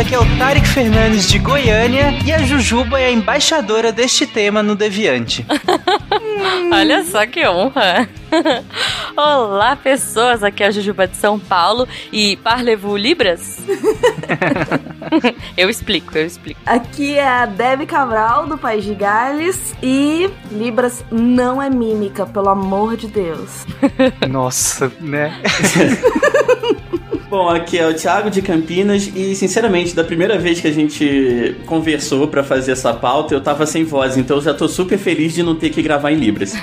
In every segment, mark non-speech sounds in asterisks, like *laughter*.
aqui é o Tarek Fernandes de Goiânia e a Jujuba é a embaixadora deste tema no Deviante. *laughs* Olha só que honra! *laughs* Olá, pessoas! Aqui é a Jujuba de São Paulo e Parlez-vous Libras? *laughs* *laughs* eu explico, eu explico. Aqui é a Debbie Cabral, do País de Gales e Libras não é mímica, pelo amor de Deus. Nossa, né? Bom, aqui é o Thiago de Campinas e, sinceramente, da primeira vez que a gente conversou para fazer essa pauta, eu tava sem voz, então eu já tô super feliz de não ter que gravar em Libras.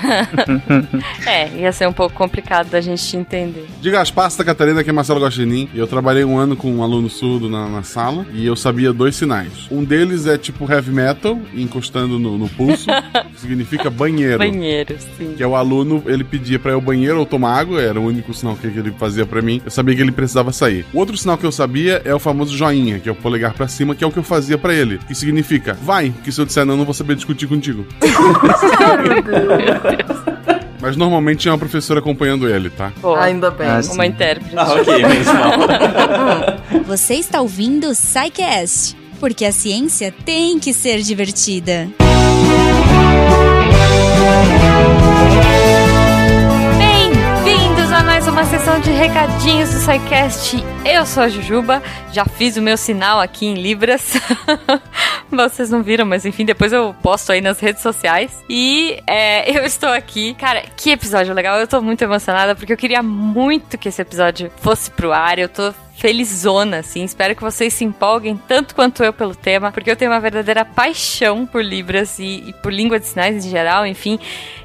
é, ia ser um pouco complicado da gente te entender. Diga as pastas, Catarina, que é Marcelo Gostinin. Eu trabalhei um ano com um aluno surdo na, na, sala e eu sabia dois sinais. Um deles é tipo heavy metal, encostando no, no pulso, que *laughs* significa banheiro. Banheiro, sim. Que é o aluno, ele pedia pra ir ao banheiro ou tomar água, era o único sinal que ele fazia para mim. Eu sabia que ele precisava sair. O outro sinal que eu sabia é o famoso joinha, que é o polegar para cima, que é o que eu fazia para ele. Que significa, vai, que se eu disser não, não vou saber discutir contigo. *laughs* *laughs* Mas normalmente tinha uma professora acompanhando ele, tá? Pô, Ainda bem. Ah, uma intérprete. Ah, ok, mesmo. *laughs* Você está ouvindo o Psycast, porque a ciência tem que ser divertida. mais de recadinhos do SciCast. Eu sou a Jujuba, já fiz o meu sinal aqui em Libras. *laughs* Vocês não viram, mas enfim, depois eu posto aí nas redes sociais. E é, eu estou aqui. Cara, que episódio legal. Eu tô muito emocionada porque eu queria muito que esse episódio fosse pro ar. Eu tô felizona, assim. Espero que vocês se empolguem tanto quanto eu pelo tema, porque eu tenho uma verdadeira paixão por Libras e, e por língua de sinais em geral, enfim.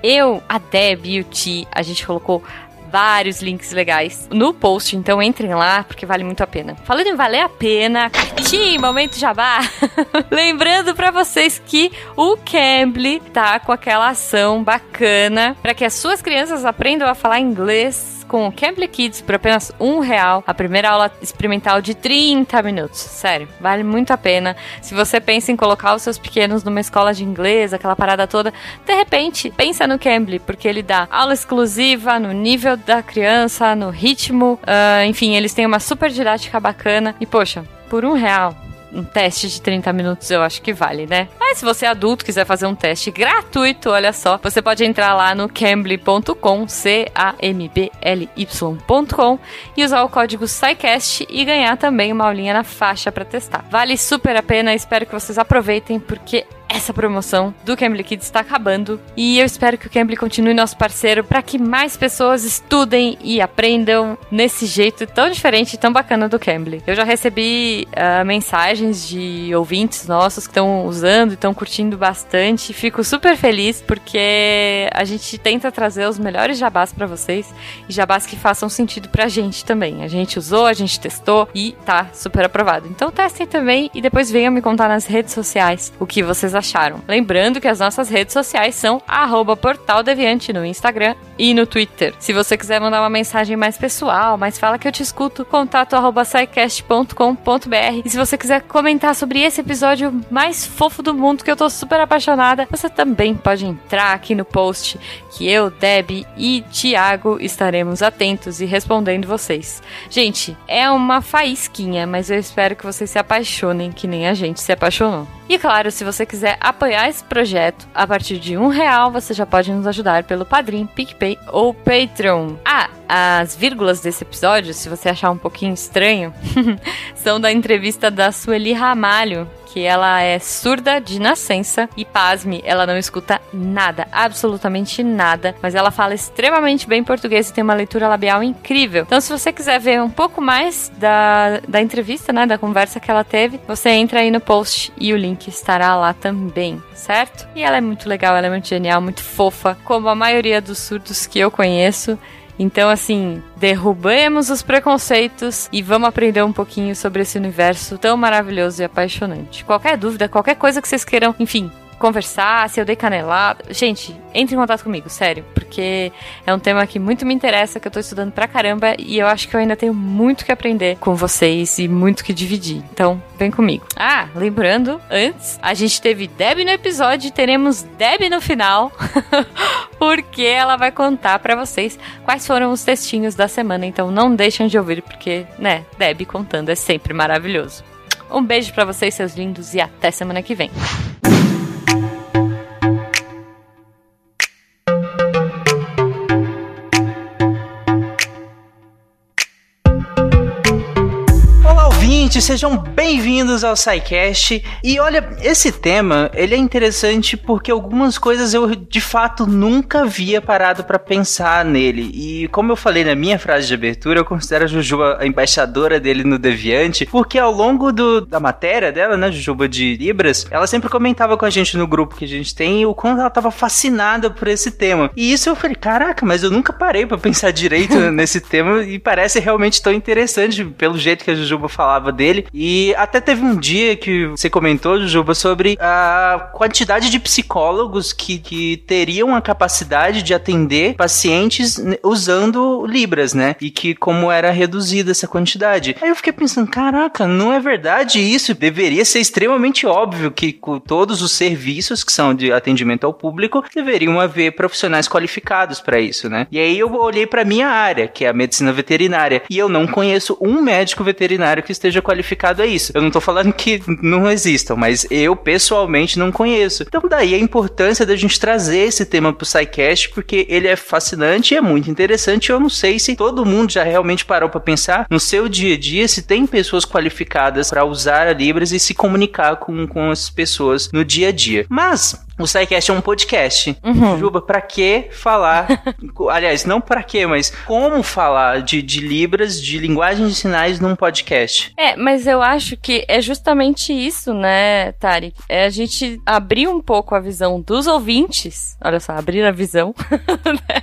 Eu, a Deb e o Ti, a gente colocou vários links legais no post, então entrem lá porque vale muito a pena. Falando em valer a pena, cartinha, momento jabá. *laughs* Lembrando para vocês que o Cambly tá com aquela ação bacana para que as suas crianças aprendam a falar inglês com o Cambly Kids por apenas um real. A primeira aula experimental de 30 minutos. Sério, vale muito a pena. Se você pensa em colocar os seus pequenos numa escola de inglês, aquela parada toda, de repente, pensa no Cambly, porque ele dá aula exclusiva no nível da criança, no ritmo, uh, enfim, eles têm uma super didática bacana. E poxa, por um real, um teste de 30 minutos eu acho que vale, né? Mas se você é adulto quiser fazer um teste gratuito, olha só, você pode entrar lá no cambly.com, C-A-M-B-L-Y.com e usar o código SciCast e ganhar também uma aulinha na faixa para testar. Vale super a pena, espero que vocês aproveitem porque essa promoção do Cambly Kids está acabando e eu espero que o Cambly continue nosso parceiro para que mais pessoas estudem e aprendam nesse jeito tão diferente e tão bacana do Cambly. Eu já recebi uh, mensagens de ouvintes nossos que estão usando e estão curtindo bastante. Fico super feliz porque a gente tenta trazer os melhores jabás para vocês e jabás que façam sentido pra gente também. A gente usou, a gente testou e tá super aprovado. Então testem também e depois venham me contar nas redes sociais o que vocês. Lembrando que as nossas redes sociais são @portaldeviante no Instagram e no Twitter. Se você quiser mandar uma mensagem mais pessoal, mas fala que eu te escuto, contato arroba E se você quiser comentar sobre esse episódio mais fofo do mundo que eu tô super apaixonada, você também pode entrar aqui no post que eu, Deb e Thiago estaremos atentos e respondendo vocês. Gente, é uma faísquinha, mas eu espero que vocês se apaixonem que nem a gente se apaixonou. E claro, se você quiser apoiar esse projeto, a partir de um real você já pode nos ajudar pelo Padrim, PicPay ou Patreon. Ah, as vírgulas desse episódio, se você achar um pouquinho estranho, *laughs* são da entrevista da Sueli Ramalho, que ela é surda de nascença e, pasme, ela não escuta nada, absolutamente nada, mas ela fala extremamente bem português e tem uma leitura labial incrível. Então, se você quiser ver um pouco mais da, da entrevista, né, da conversa que ela teve, você entra aí no post e o link estará lá também, certo? E ela é muito legal, ela é muito genial, muito fofa, como a maioria dos surdos que eu conheço. Então, assim, derrubemos os preconceitos e vamos aprender um pouquinho sobre esse universo tão maravilhoso e apaixonante. Qualquer dúvida, qualquer coisa que vocês queiram, enfim, conversar, se eu dei canelada. Gente, entre em contato comigo, sério, porque é um tema que muito me interessa, que eu tô estudando pra caramba e eu acho que eu ainda tenho muito que aprender com vocês e muito que dividir. Então, vem comigo. Ah, lembrando, antes, a gente teve Deb no episódio e teremos Deb no final, *laughs* porque ela vai contar para vocês quais foram os textinhos da semana. Então, não deixem de ouvir, porque, né, Deb contando é sempre maravilhoso. Um beijo para vocês, seus lindos, e até semana que vem. Ouvintes, sejam bem-vindos ao SciCast. E olha, esse tema, ele é interessante porque algumas coisas eu de fato nunca havia parado para pensar nele. E como eu falei na minha frase de abertura, eu considero a Jujuba a embaixadora dele no Deviante, porque ao longo do, da matéria dela, né, Jujuba de Libras, ela sempre comentava com a gente no grupo que a gente tem o quanto ela tava fascinada por esse tema. E isso eu falei, caraca, mas eu nunca parei para pensar direito *laughs* nesse tema e parece realmente tão interessante pelo jeito que a Jujuba falava falava dele. E até teve um dia que você comentou, Jujuba, sobre a quantidade de psicólogos que, que teriam a capacidade de atender pacientes usando Libras, né? E que como era reduzida essa quantidade. Aí eu fiquei pensando, caraca, não é verdade isso? Deveria ser extremamente óbvio que todos os serviços que são de atendimento ao público deveriam haver profissionais qualificados para isso, né? E aí eu olhei para minha área, que é a medicina veterinária, e eu não conheço um médico veterinário que esteja qualificado a isso. Eu não tô falando que não existam, mas eu pessoalmente não conheço. Então daí a importância da gente trazer esse tema pro SciCast, porque ele é fascinante e é muito interessante. Eu não sei se todo mundo já realmente parou para pensar no seu dia a dia se tem pessoas qualificadas para usar a Libras e se comunicar com, com as pessoas no dia a dia. Mas o SciCast é um podcast. Uhum. Juba, pra que falar? *laughs* aliás, não pra que, mas como falar de, de Libras, de linguagem de sinais num podcast? É, mas eu acho que é justamente isso, né, Tarek? É a gente abrir um pouco a visão dos ouvintes. Olha só, abrir a visão. *laughs* Né?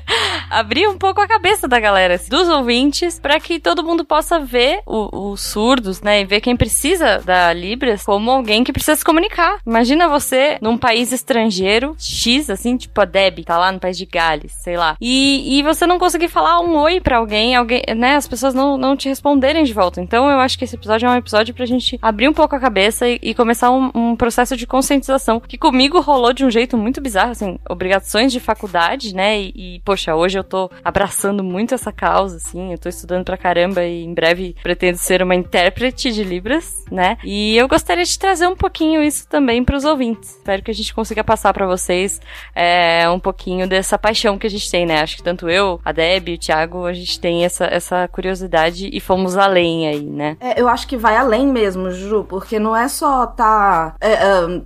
abrir um pouco a cabeça da galera, assim, dos ouvintes, para que todo mundo possa ver os surdos, né? E ver quem precisa da Libras como alguém que precisa se comunicar. Imagina você num país estrangeiro, X, assim, tipo a Deb, tá lá no país de Gales, sei lá. E, e você não conseguir falar um oi para alguém, alguém, né? As pessoas não, não te responderem de volta. Então eu acho que esse episódio é um episódio pra gente abrir um pouco a cabeça e, e começar um, um processo de conscientização que comigo rolou de um jeito muito bizarro, assim, obrigações de faculdade, né? E, e poxa, hoje eu tô abraçando muito essa causa, assim. Eu tô estudando pra caramba e em breve pretendo ser uma intérprete de Libras, né? E eu gostaria de trazer um pouquinho isso também pros ouvintes. Espero que a gente consiga passar para vocês é, um pouquinho dessa paixão que a gente tem, né? Acho que tanto eu, a Deb o Thiago, a gente tem essa, essa curiosidade e fomos além aí, né? É, eu acho que vai além mesmo, Ju, porque não é só tá. É,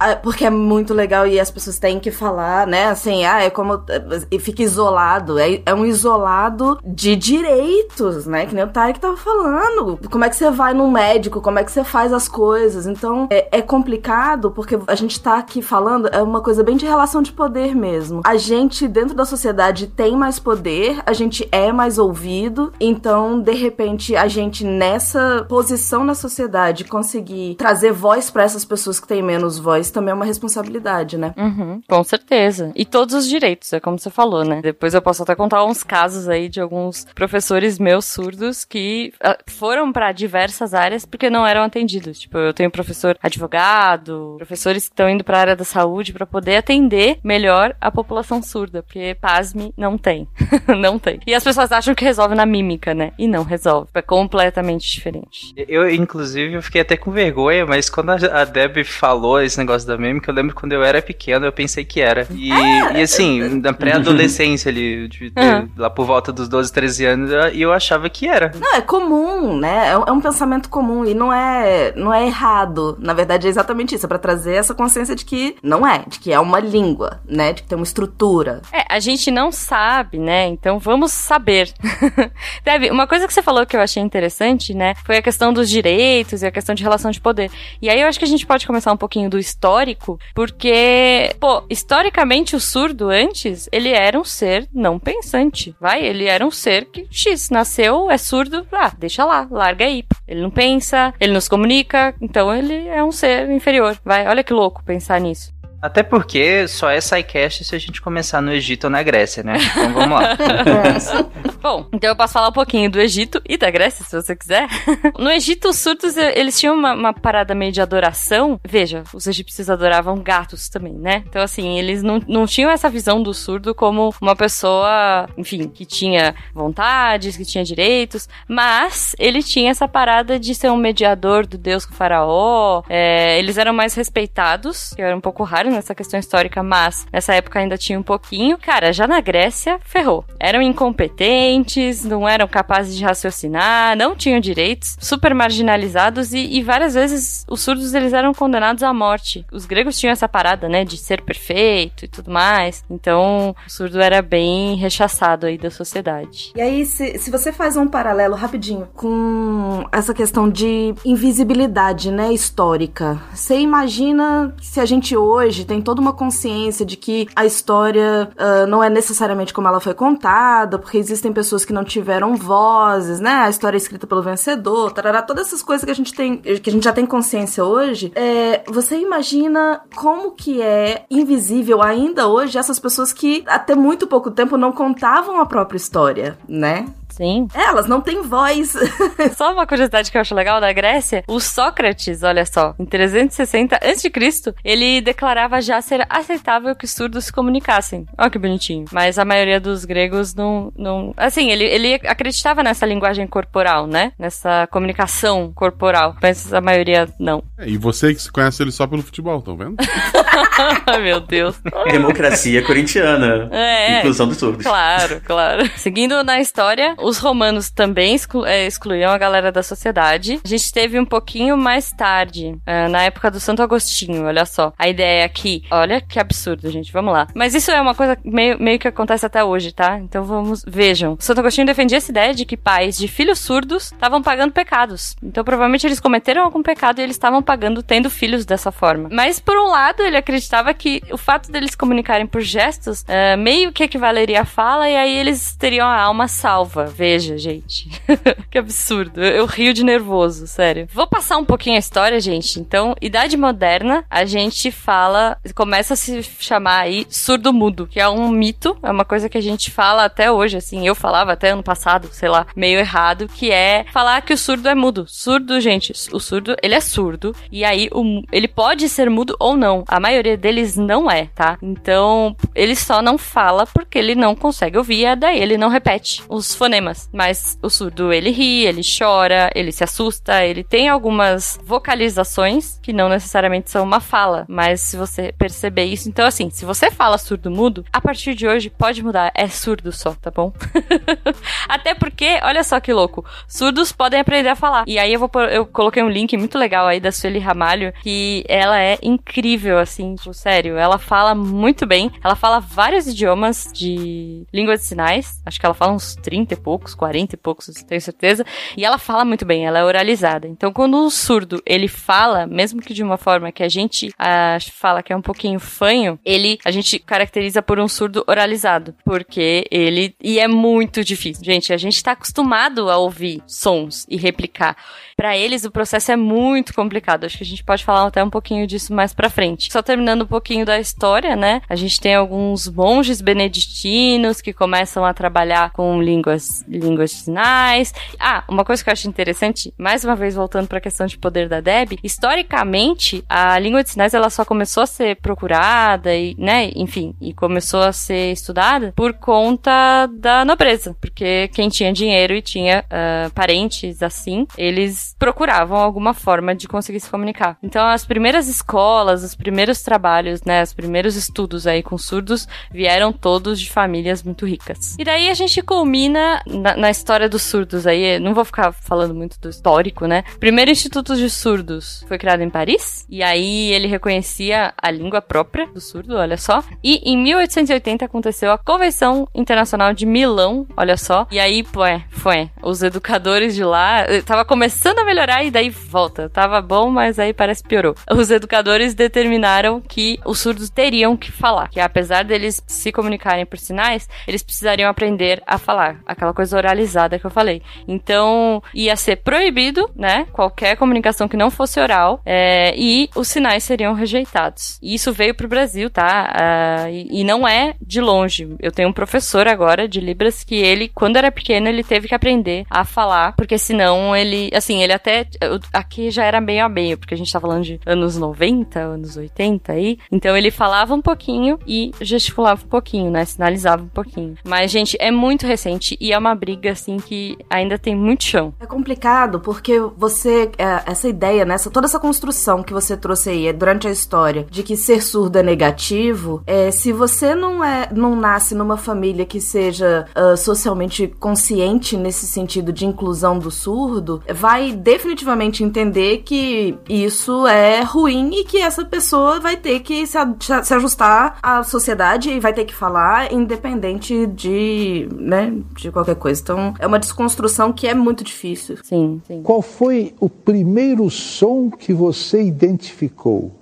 é, porque é muito legal e as pessoas têm que falar, né? Assim, ah, é como. E fica isolado. É, é um isolado de direitos, né? Que nem o Tarek tava falando. Como é que você vai no médico? Como é que você faz as coisas? Então, é, é complicado porque a gente tá aqui falando, é uma coisa bem de relação de poder mesmo. A gente, dentro da sociedade, tem mais poder, a gente é mais ouvido, então, de repente, a gente nessa posição na sociedade conseguir trazer voz para essas pessoas que têm menos voz também é uma responsabilidade, né? Uhum, com certeza. E todos os direitos, é como você falou, né? Depois eu posso até contar uns casos aí de alguns professores meus surdos que ah, foram para diversas áreas porque não eram atendidos. Tipo, eu tenho professor advogado, professores que estão indo para a área da saúde para poder atender melhor a população surda, porque pasme não tem. *laughs* não tem. E as pessoas acham que resolve na mímica, né? E não resolve. É completamente diferente. Eu, inclusive, eu fiquei até com vergonha, mas quando a Deb falou esse negócio da mímica, eu lembro quando eu era pequeno, eu pensei que era. E, ah, e assim, na *laughs* pré-adolescência ali, de, uhum. lá por volta dos 12, 13 anos, e eu achava que era. Não, é comum, né? É, é um pensamento comum e não é, não é errado. Na verdade, é exatamente isso, é pra trazer essa consciência de que não é, de que é uma língua, né? De que tem uma estrutura. É, a gente não sabe, né? Então vamos saber. *laughs* Deve, uma coisa que você falou que eu achei interessante, né? Foi a questão dos direitos e a questão de relação de poder. E aí eu acho que a gente pode começar um pouquinho do histórico, porque, pô, historicamente o surdo antes, ele era um ser não pensante vai? Ele era um ser que X nasceu, é surdo, ah, deixa lá, larga aí. Ele não pensa, ele não se comunica, então ele é um ser inferior. Vai, olha que louco pensar nisso. Até porque só é SciCast se a gente começar no Egito ou na Grécia, né? Então vamos lá. *laughs* *laughs* Bom, então eu posso falar um pouquinho do Egito e da Grécia, se você quiser. *laughs* no Egito, os surdos, eles tinham uma, uma, parada meio de adoração. Veja, os egípcios adoravam gatos também, né? Então, assim, eles não, não tinham essa visão do surdo como uma pessoa, enfim, que tinha vontades, que tinha direitos, mas ele tinha essa parada de ser um mediador do deus com o faraó. É, eles eram mais respeitados, que era um pouco raro nessa questão histórica, mas nessa época ainda tinha um pouquinho. Cara, já na Grécia, ferrou. Eram incompetentes, não eram capazes de raciocinar, não tinham direitos, super marginalizados e, e várias vezes os surdos eles eram condenados à morte. Os gregos tinham essa parada, né, de ser perfeito e tudo mais. Então, o surdo era bem rechaçado aí da sociedade. E aí, se, se você faz um paralelo rapidinho com essa questão de invisibilidade, né, histórica, você imagina se a gente hoje tem toda uma consciência de que a história uh, não é necessariamente como ela foi contada, porque existem pessoas que não tiveram vozes, né? A história escrita pelo vencedor, tarará, todas essas coisas que a gente tem, que a gente já tem consciência hoje. É, você imagina como que é invisível ainda hoje essas pessoas que até muito pouco tempo não contavam a própria história, né? Sim. É, elas não têm voz. *laughs* só uma curiosidade que eu acho legal da Grécia: o Sócrates, olha só, em 360 a.C., ele declarava já ser aceitável que surdos se comunicassem. Olha que bonitinho. Mas a maioria dos gregos não. não assim, ele, ele acreditava nessa linguagem corporal, né? Nessa comunicação corporal. Mas a maioria não. É, e você que conhece ele só pelo futebol, estão vendo? *laughs* Meu Deus. Democracia corintiana. É. Inclusão dos surdos. Claro, claro. Seguindo na história, os romanos também exclu é, excluíam a galera da sociedade. A gente teve um pouquinho mais tarde, é, na época do Santo Agostinho, olha só. A ideia aqui, olha que absurdo, gente, vamos lá. Mas isso é uma coisa meio, meio que acontece até hoje, tá? Então vamos, vejam. Santo Agostinho defendia essa ideia de que pais de filhos surdos estavam pagando pecados. Então provavelmente eles cometeram algum pecado e eles estavam pagando tendo filhos dessa forma. Mas por um lado, ele acreditava que o fato deles comunicarem por gestos é, meio que equivaleria à fala e aí eles teriam a alma salva. Veja, gente. *laughs* que absurdo. Eu, eu, rio de nervoso, sério. Vou passar um pouquinho a história, gente. Então, Idade Moderna, a gente fala, começa a se chamar aí surdo-mudo, que é um mito, é uma coisa que a gente fala até hoje, assim. Eu falava até ano passado, sei lá, meio errado, que é falar que o surdo é mudo. Surdo, gente, o surdo, ele é surdo. E aí, o, ele pode ser mudo ou não. A maioria deles não é, tá? Então, ele só não fala porque ele não consegue ouvir, e daí ele não repete os fonemas problemas. Mas o surdo, ele ri, ele chora, ele se assusta, ele tem algumas vocalizações que não necessariamente são uma fala, mas se você perceber isso, então assim, se você fala surdo-mudo, a partir de hoje pode mudar, é surdo só, tá bom? *laughs* Até porque, olha só que louco, surdos podem aprender a falar. E aí eu vou eu coloquei um link muito legal aí da Sueli Ramalho, que ela é incrível, assim, tipo, sério, ela fala muito bem, ela fala vários idiomas de língua de sinais, acho que ela fala uns 30 e pouco poucos, 40 e poucos, tenho certeza. E ela fala muito bem, ela é oralizada. Então, quando o surdo ele fala, mesmo que de uma forma que a gente ah, fala que é um pouquinho fanho, ele a gente caracteriza por um surdo oralizado, porque ele e é muito difícil. Gente, a gente tá acostumado a ouvir sons e replicar para eles o processo é muito complicado. Acho que a gente pode falar até um pouquinho disso mais para frente. Só terminando um pouquinho da história, né? A gente tem alguns monges beneditinos que começam a trabalhar com línguas, línguas de sinais. Ah, uma coisa que eu acho interessante, mais uma vez voltando para a questão de poder da Deb, historicamente a língua de sinais ela só começou a ser procurada e, né, enfim, e começou a ser estudada por conta da nobreza, porque quem tinha dinheiro e tinha uh, parentes assim, eles procuravam alguma forma de conseguir se comunicar. Então, as primeiras escolas, os primeiros trabalhos, né, os primeiros estudos aí com surdos vieram todos de famílias muito ricas. E daí a gente culmina na, na história dos surdos aí, não vou ficar falando muito do histórico, né? Primeiro Instituto de Surdos foi criado em Paris, e aí ele reconhecia a língua própria do surdo, olha só. E em 1880 aconteceu a Convenção Internacional de Milão, olha só. E aí, pô, é, foi, os educadores de lá, eh, tava começando a melhorar e daí volta. Tava bom, mas aí parece piorou. Os educadores determinaram que os surdos teriam que falar, que apesar deles se comunicarem por sinais, eles precisariam aprender a falar aquela aquela coisa oralizada que eu falei. Então, ia ser proibido, né? Qualquer comunicação que não fosse oral, é, e os sinais seriam rejeitados. E isso veio pro Brasil, tá? Uh, e, e não é de longe. Eu tenho um professor agora de Libras que ele, quando era pequeno, ele teve que aprender a falar, porque senão ele, assim, ele até. Aqui já era meio a meio, porque a gente tá falando de anos 90, anos 80 aí. Então ele falava um pouquinho e gesticulava um pouquinho, né? Sinalizava um pouquinho. Mas, gente, é muito recente e é uma briga, assim, que ainda tem muito chão. É complicado porque você. É, essa ideia, né? Toda essa construção que você trouxe aí é durante a história de que ser surdo é negativo, é, se você não é não nasce numa família que seja uh, socialmente consciente nesse sentido de inclusão do surdo, vai definitivamente entender que isso é ruim e que essa pessoa vai ter que se, se ajustar à sociedade e vai ter que falar independente de, né, de qualquer coisa. Então, é uma desconstrução que é muito difícil. Sim, sim. Qual foi o primeiro som que você identificou?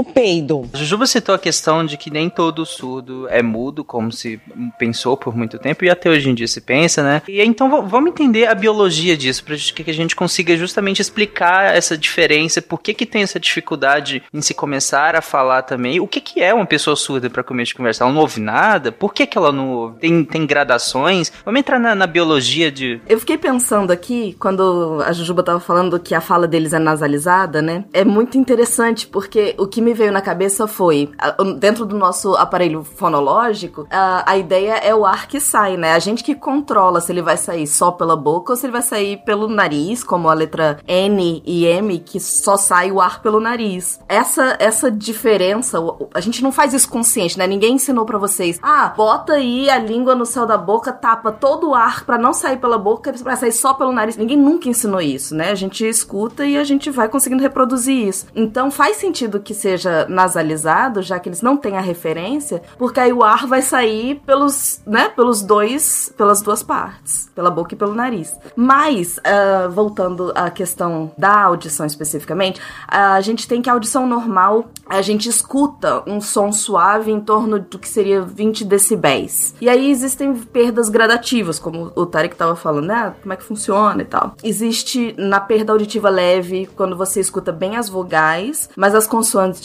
O peido. Jujuba citou a questão de que nem todo surdo é mudo, como se pensou por muito tempo, e até hoje em dia se pensa, né? E então vamos entender a biologia disso, para que a gente consiga justamente explicar essa diferença, por que que tem essa dificuldade em se começar a falar também, o que que é uma pessoa surda para começar a conversar? Ela não ouve nada? Por que que ela não ouve? Tem, tem gradações? Vamos entrar na, na biologia de... Eu fiquei pensando aqui, quando a Jujuba tava falando que a fala deles é nasalizada, né? É muito interessante, porque o que me me veio na cabeça foi, dentro do nosso aparelho fonológico, a, a ideia é o ar que sai, né? A gente que controla se ele vai sair só pela boca ou se ele vai sair pelo nariz, como a letra N e M, que só sai o ar pelo nariz. Essa, essa diferença, a gente não faz isso consciente, né? Ninguém ensinou para vocês, ah, bota aí a língua no céu da boca, tapa todo o ar para não sair pela boca, pra sair só pelo nariz. Ninguém nunca ensinou isso, né? A gente escuta e a gente vai conseguindo reproduzir isso. Então faz sentido que seja seja nasalizado, já que eles não têm a referência, porque aí o ar vai sair pelos, né, pelos dois, pelas duas partes, pela boca e pelo nariz. Mas, uh, voltando à questão da audição especificamente, a gente tem que a audição normal, a gente escuta um som suave em torno do que seria 20 decibéis. E aí existem perdas gradativas, como o Tarek estava falando, né? Como é que funciona e tal. Existe na perda auditiva leve, quando você escuta bem as vogais, mas as consoantes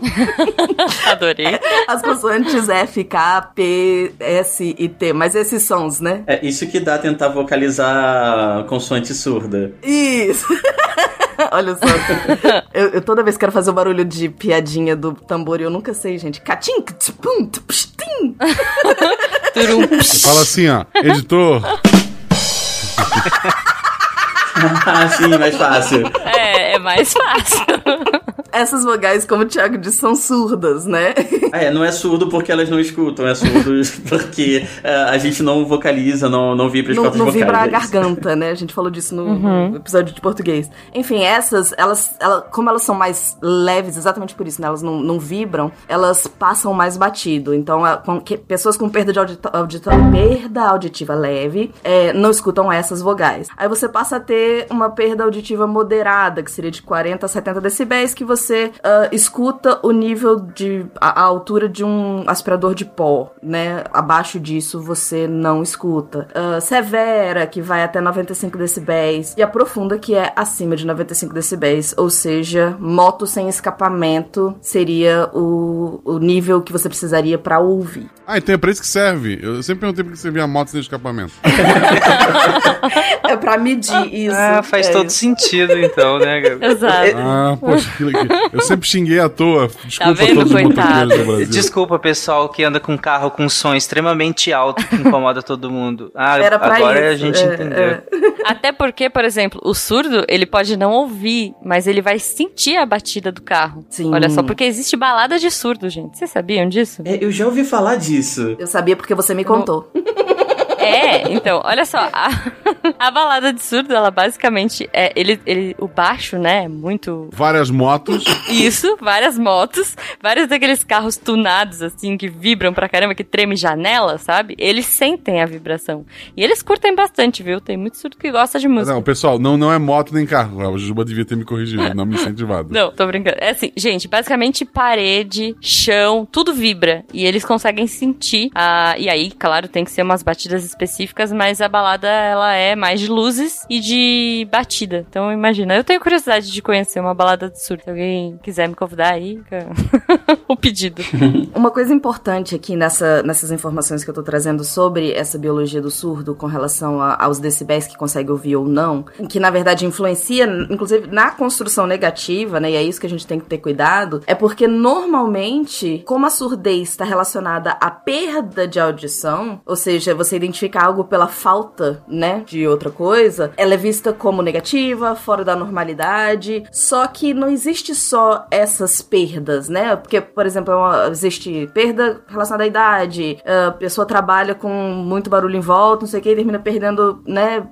*laughs* Adorei. As consoantes F, K, P, S e T, mas esses sons, né? É isso que dá tentar vocalizar consoante surda. Isso. *laughs* Olha só. eu, eu, toda vez quero fazer o barulho de piadinha do tambor e eu nunca sei, gente. Catim, tpum, tpstim. *laughs* Fala assim, ó. Editor. *laughs* ah, sim, mais fácil. É, é mais fácil. Essas vogais, como o Thiago disse, são surdas, né? É, não é surdo porque elas não escutam, é surdo *laughs* porque uh, a gente não vocaliza, não, não vibra as não, próprias não vocais. Não vibra a garganta, né? A gente falou disso no, uhum. episódio de português. Enfim, essas, elas, elas, como elas são mais leves, exatamente por isso, né? Elas não, não vibram, elas passam mais batido. Então, com, que, pessoas com perda de audita, audita, perda auditiva leve é, não escutam essas vogais. Aí você passa a ter uma perda auditiva moderada, que seria de 40 a 70 decibéis, que você uh, escuta o nível de. A, a, altura de um aspirador de pó, né? Abaixo disso você não escuta. Uh, severa, que vai até 95 decibéis. E a profunda, que é acima de 95 decibéis. Ou seja, moto sem escapamento seria o, o nível que você precisaria para ouvir. Ah, então é pra isso que serve. Eu sempre perguntei pra que servia a moto sem escapamento. *laughs* é pra medir isso. Ah, faz é todo isso. sentido então, né, *laughs* Gabriel? Exato. Ah, poxa, que legal. Eu sempre xinguei à toa. Desculpa tá vendo, coitado? do Brasil. Desculpa, pessoal que anda com carro com som extremamente alto que incomoda todo mundo. Ah, agora isso. a gente é, entendeu. É. Até porque, por exemplo, o surdo, ele pode não ouvir, mas ele vai sentir a batida do carro. Sim. Olha só, porque existe balada de surdo, gente. Vocês sabiam disso? É, eu já ouvi falar disso. Eu sabia porque você me contou. *laughs* É, então, olha só, a, *laughs* a balada de surdo, ela basicamente é, ele, ele, o baixo, né, é muito... Várias motos. Isso, várias motos, vários daqueles carros tunados, assim, que vibram pra caramba, que treme janela, sabe? Eles sentem a vibração. E eles curtem bastante, viu? Tem muito surdo que gosta de música. Não, pessoal, não, não é moto nem carro. A Juba devia ter me corrigido, não me incentivado. Não, tô brincando. É assim, gente, basicamente parede, chão, tudo vibra. E eles conseguem sentir. A... E aí, claro, tem que ser umas batidas específicas, mas a balada, ela é mais de luzes e de batida. Então, imagina. Eu tenho curiosidade de conhecer uma balada de surdo. Se alguém quiser me convidar aí, *laughs* o pedido. *laughs* Uma coisa importante aqui nessa, nessas informações que eu tô trazendo sobre essa biologia do surdo com relação a, aos decibéis que consegue ouvir ou não, que na verdade influencia, inclusive, na construção negativa, né? E é isso que a gente tem que ter cuidado, é porque normalmente, como a surdez está relacionada à perda de audição, ou seja, você identifica algo pela falta, né, de outra coisa, ela é vista como negativa, fora da normalidade. Só que não existe só essas perdas, né? Porque, por exemplo, é existe perda relacionada à idade, a pessoa trabalha com muito barulho em volta, não sei o que, e termina perdendo, né,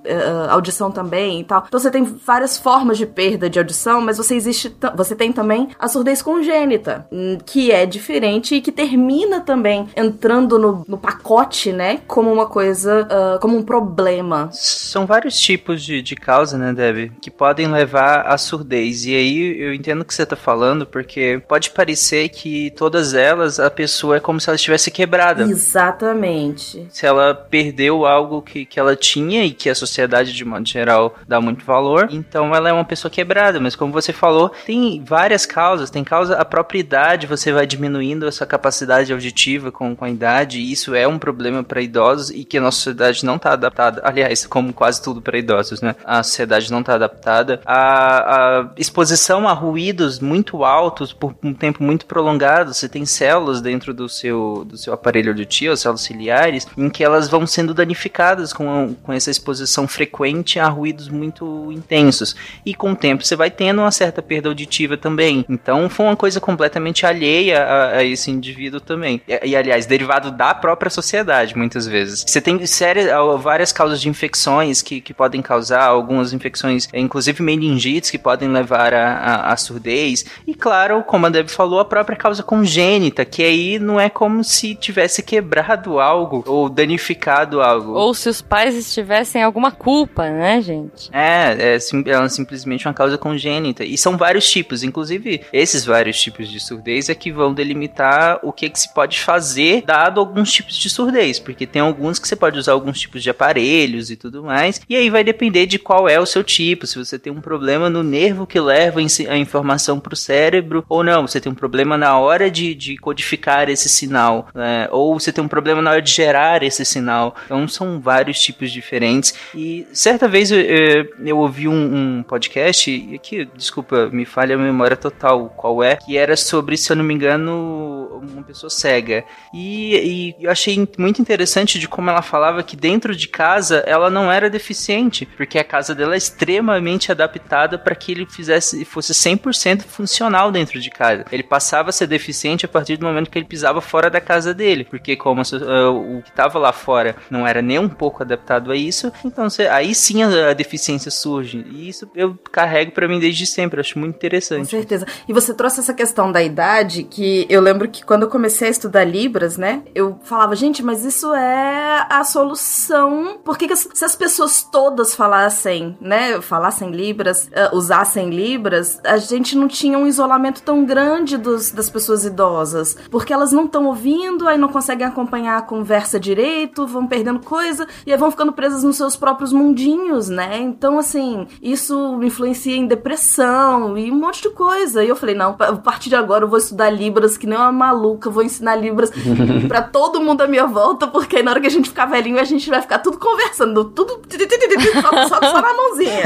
audição também e tal. Então você tem várias formas de perda de audição, mas você existe, você tem também a surdez congênita, hum, que é diferente e que termina também entrando no, no pacote, né, como uma coisa, uh, como um problema. São vários tipos de, de causa, né, Debbie, que podem levar à surdez. E aí eu entendo o que você tá falando, porque pode parecer que todas elas, a pessoa é como se ela estivesse quebrada. Exatamente. Se ela perdeu algo que, que ela tinha e que a sociedade, de modo geral, dá muito valor, então ela é uma pessoa quebrada. Mas como você falou, tem várias causas. Tem causa, a própria idade, você vai diminuindo essa capacidade auditiva com, com a idade, e isso é um problema para idosos e que a nossa sociedade não tá adaptada. Aliás, como quase tudo para idosos, né? A sociedade não tá adaptada. A exposição a ruídos muito altos por um tempo muito prolongado, você tem células dentro do seu, do seu aparelho auditivo, células ciliares, em que elas vão sendo danificadas com, com essa exposição frequente a ruídos muito intensos. E com o tempo você vai tendo uma certa perda auditiva também. Então foi uma coisa completamente alheia a, a esse indivíduo também. E, e, aliás, derivado da própria sociedade, muitas vezes. Você tem sérias, várias causas de infecções que, que podem causar, algumas infecções, inclusive meningites, que podem levar a, a, a surdez. E claro, como a Deb falou, a própria causa congênita, que aí não é como se tivesse quebrado algo ou danificado algo. Ou se os pais tivessem alguma culpa, né, gente? É, é, sim, é simplesmente uma causa congênita. E são vários tipos, inclusive esses vários tipos de surdez é que vão delimitar o que, que se pode fazer dado alguns tipos de surdez, porque tem alguns que você pode usar alguns tipos de aparelhos e tudo mais, e aí vai depender de qual é o seu tipo, se você tem um problema no nervo que leva a informação para o cérebro ou não, você tem um problema na hora de, de codificar esse sinal, né? ou você tem um problema na hora de gerar esse sinal. Então são vários tipos diferentes. E certa vez eu, eu, eu ouvi um, um podcast, e aqui, desculpa, me falha a memória total qual é, que era sobre, se eu não me engano, uma pessoa cega. E, e eu achei muito interessante de como ela falava que dentro de casa ela não era deficiente, porque a casa dela é extremamente adaptada para que ele fizesse fosse 100% funcional dentro de casa. Ele passava a ser deficiente a partir do momento que ele pisava fora da casa dele, porque como uh, o que estava lá fora não era nem um pouco adaptado a isso, então cê, aí sim a, a, deficiência surge. E isso eu carrego para mim desde sempre, acho muito interessante. Com certeza. E você trouxe essa questão da idade que eu lembro que quando eu comecei a estudar Libras, né, eu falava, gente, mas isso é a solução. Por que, que se as pessoas todas falassem, né, falassem Libras, uh, usassem Libras, a gente não tinha um isolamento tão grande dos, das pessoas idosas, porque elas não estão ouvindo, aí não conseguem acompanhar a conversa direito, vão perdendo coisa e aí vão ficando presas nos seus próprios mundinhos, né? Então, assim, isso influencia em depressão e um monte de coisa. E eu falei, não, a partir de agora eu vou estudar Libras que nem uma maluca, vou ensinar Libras *laughs* para todo mundo à minha volta, porque aí na hora que a gente ficar velhinho, a gente vai ficar tudo conversando, tudo *laughs* só, só, só na mãozinha.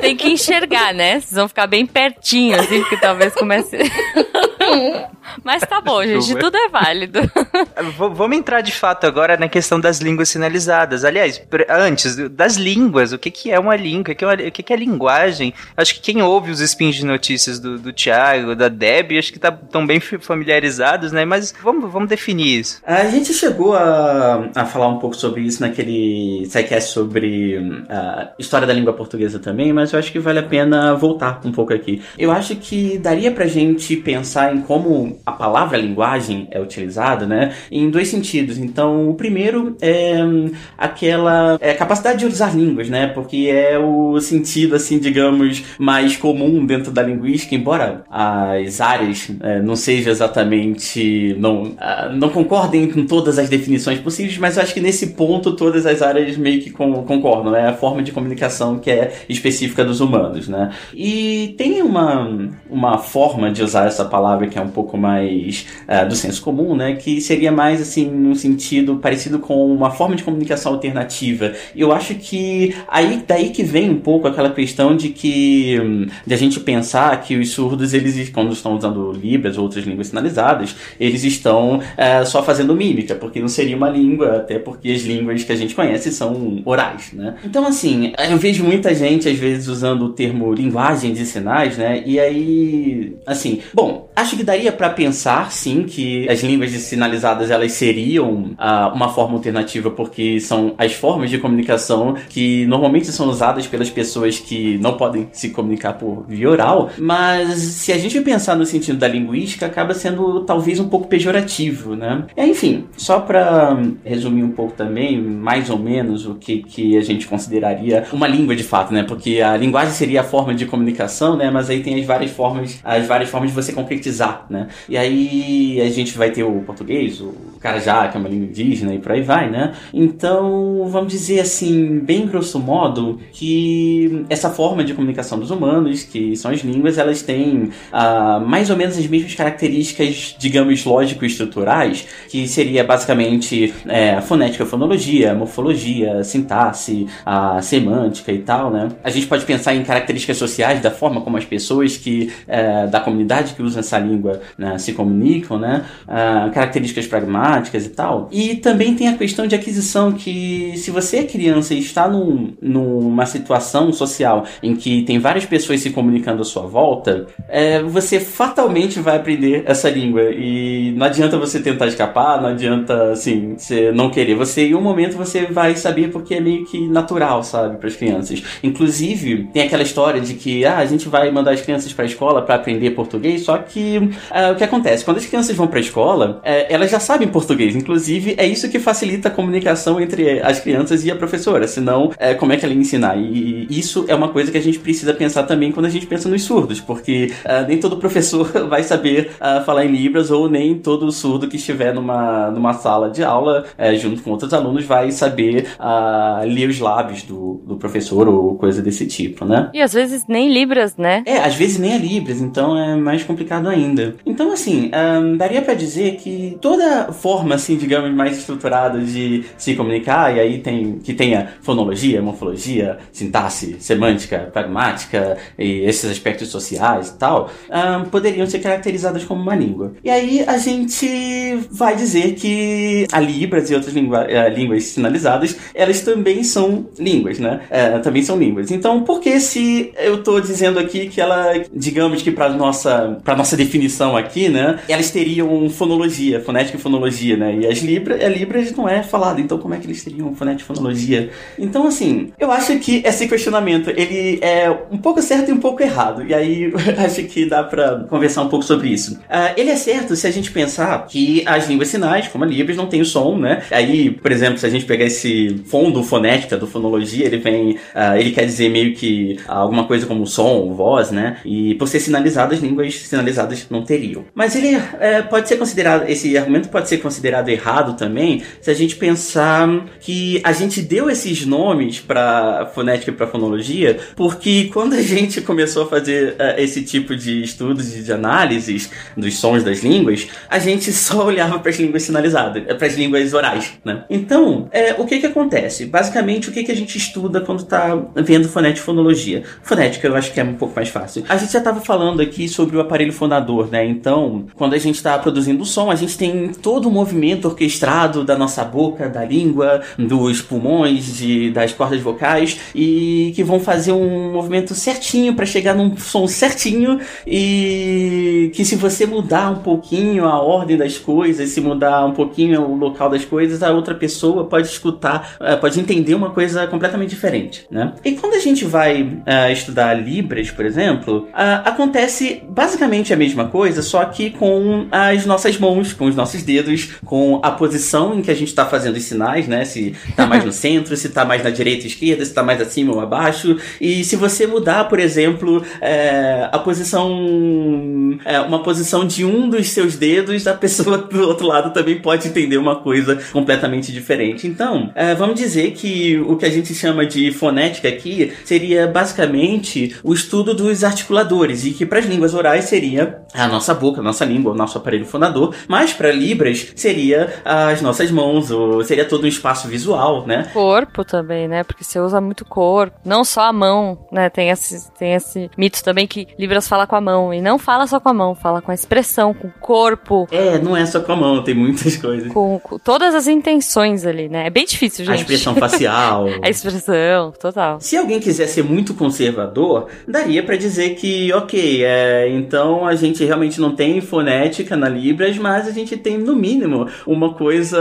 Tem que enxergar, né? Vocês vão ficar bem pertinho, assim, porque talvez comece. *laughs* *laughs* Mas tá bom, gente, tudo é válido. *laughs* V vamos entrar de fato agora na questão das línguas sinalizadas. Aliás, antes, das línguas, o que, que é uma língua, o que, é uma, o que, que é linguagem? Acho que quem ouve os spins de notícias do, do Thiago, da Deb, acho que estão tá, bem familiarizados, né? Mas vamos, vamos definir isso. A gente chegou a, a falar um pouco sobre isso naquele sidecast sobre a história da língua portuguesa também, mas eu acho que vale a pena voltar um pouco aqui. Eu acho que daria pra gente pensar em como a palavra linguagem é utilizada, né? Em dois sentidos. Então, o primeiro é hum, aquela é, capacidade de usar línguas, né? Porque é o sentido, assim, digamos, mais comum dentro da linguística, embora as áreas é, não sejam exatamente. não, uh, não concordem com todas as definições possíveis, mas eu acho que nesse ponto todas as áreas meio que concordam, né? A forma de comunicação que é específica dos humanos, né? E tem uma, uma forma de usar essa palavra que é um pouco mais uh, do senso comum, né? Que seria mais assim, num sentido parecido com uma forma de comunicação alternativa. E eu acho que aí daí que vem um pouco aquela questão de que de a gente pensar que os surdos, eles, quando estão usando Libras ou outras línguas sinalizadas, eles estão uh, só fazendo mímica, porque não seria uma língua, até porque as línguas que a gente conhece são orais, né? Então, assim, eu vejo muita gente, às vezes, usando o termo linguagem de sinais, né? E aí, assim, bom, acho que daria para pensar, sim, que as línguas sinalizadas, elas seriam uh, uma forma alternativa, porque são as formas de comunicação que normalmente são usadas pelas pessoas que não podem se comunicar por via oral, mas se a gente pensar no sentido da linguística, acaba sendo talvez um pouco pejorativo, né? É, enfim, só para resumir um pouco também, mais ou menos, o que, que a gente consideraria uma língua de fato, né? Porque a linguagem seria a forma de comunicação, né? Mas aí tem as várias formas, as várias formas de você concretizar, né? E aí a gente vai ter o português, o carajá, que é uma língua indígena e por aí vai, né? Então, vamos dizer assim, bem grosso modo, que essa forma de comunicação dos humanos, que são as línguas, elas têm uh, mais ou menos as mesmas características, digamos, lógico-estruturais, que seria basicamente é, fonética, fonologia, morfologia, sintaxe, a semântica e tal, né? A gente pode pensar em características sociais da forma como as pessoas que é, da comunidade que usam essa língua né, se comunicam, né? Uh, características pragmáticas e tal. E também tem a questão de aquisição que se você é criança e está num, numa situação social em que tem várias pessoas se comunicando à sua volta, é, você fatalmente vai aprender essa língua e não adianta você tentar escapar, não adianta assim, você não querer. Você em um momento você vai saber porque é meio que natural, sabe, para as crianças. Inclusive, tem aquela história de que ah, a gente vai mandar as crianças para a escola para aprender português, só que ah, o que acontece? Quando as crianças vão para a escola, é, elas já sabem português. Inclusive, é isso que facilita a comunicação entre as crianças e a professora. Senão, é, como é que ela ia ensinar? E isso é uma coisa que a gente precisa pensar também quando a gente pensa nos surdos, porque uh, nem todo professor *laughs* vai saber uh, falar em Libras ou nem todo surdo que estiver numa, numa sala de aula uh, junto com outros alunos vai saber uh, ler os lábios do, do professor ou coisa desse tipo, né? E às vezes nem Libras, né? É, às vezes nem é Libras, então é mais complicado ainda. Então, assim, um, daria para dizer que toda forma, assim, digamos, mais estruturada de se comunicar, e aí tem que tenha fonologia, morfologia, sintaxe, semântica, pragmática e esses aspectos sociais e tal, um, poderiam ser caracterizadas como uma língua. E aí a gente vai dizer que a Libras e outras uh, línguas sinalizadas, elas também são línguas, né? Uh, também são línguas. Então, por que se eu estou dizendo aqui que ela, digamos que para nossa para nossa definição aqui, né, elas teriam fonologia, fonética e fonologia, né? E as Libras, a Libras não é falada, então como é que eles teriam fonética e fonologia? Então, assim, eu acho que esse questionamento, ele é um pouco certo e um pouco errado. E aí, *laughs* acho que dá para conversar um pouco sobre isso. Uh, ele é certo se a gente pensar que as línguas sinais, como a Libras, não tem o som, né? Aí, por exemplo, se a gente pegar esse fundo fonética do fonologia, ele vem, uh, ele quer dizer meio que alguma coisa como som, voz, né? E por ser sinalizado, as línguas sinalizadas não teriam. Mas ele é, pode ser considerado, esse argumento pode ser considerado errado também se a gente pensar que a gente deu esses nomes para fonética e para fonologia porque quando a *laughs* gente começou a fazer uh, esse tipo de estudos e de análises dos sons das línguas, a gente *laughs* só olhava para as línguas sinalizadas, para as línguas orais, né? Então, é, o que que acontece? Basicamente, o que que a gente estuda quando está vendo fonética e fonologia? Fonética eu acho que é um pouco mais fácil. A gente já estava falando aqui sobre o aparelho fonador, né? Então, quando a gente está produzindo som, a gente tem todo o movimento orquestrado da nossa boca, da língua, dos pulmões, de, das cordas vocais e que vão fazer um movimento certinho para chegar num som certinho e que se você mudar um pouquinho a ordem das coisas, se mudar um pouquinho o local das coisas, a outra pessoa pode escutar, eh, pode entender uma coisa completamente diferente, né? E quando a gente vai uh, estudar Libras, por exemplo, uh, acontece basicamente a mesma coisa, só que com as nossas mãos, com os nossos dedos, com a posição em que a gente está fazendo os sinais, né? Se tá mais no *laughs* centro, se tá mais na direita ou esquerda, se tá mais acima ou abaixo. E se você mudar, por exemplo, é, a posição. É, uma posição de um dos seus dedos, a pessoa do outro lado também pode entender uma coisa completamente diferente. Então, é, vamos dizer que o que a gente chama de fonética aqui seria basicamente o estudo dos articuladores, e que para as línguas orais seria a nossa boca, a nossa língua, o nosso aparelho fonador, mas para Libras seria as nossas mãos, ou seria todo um espaço visual, né? Corpo também, né? Porque você usa muito corpo, não só a mão, né? Tem esse, tem esse mito também que Libras fala com a mão, e não fala só com a mão, fala com a expressão, com o corpo. É, não é só com a mão, tem muitas coisas. Com, com todas as intenções ali, né? É bem difícil, gente. A expressão facial. *laughs* a expressão, total. Se alguém quiser ser muito conservador, daria para dizer que, ok, é, então a gente realmente não tem fonética na Libras, mas a gente tem, no mínimo, uma coisa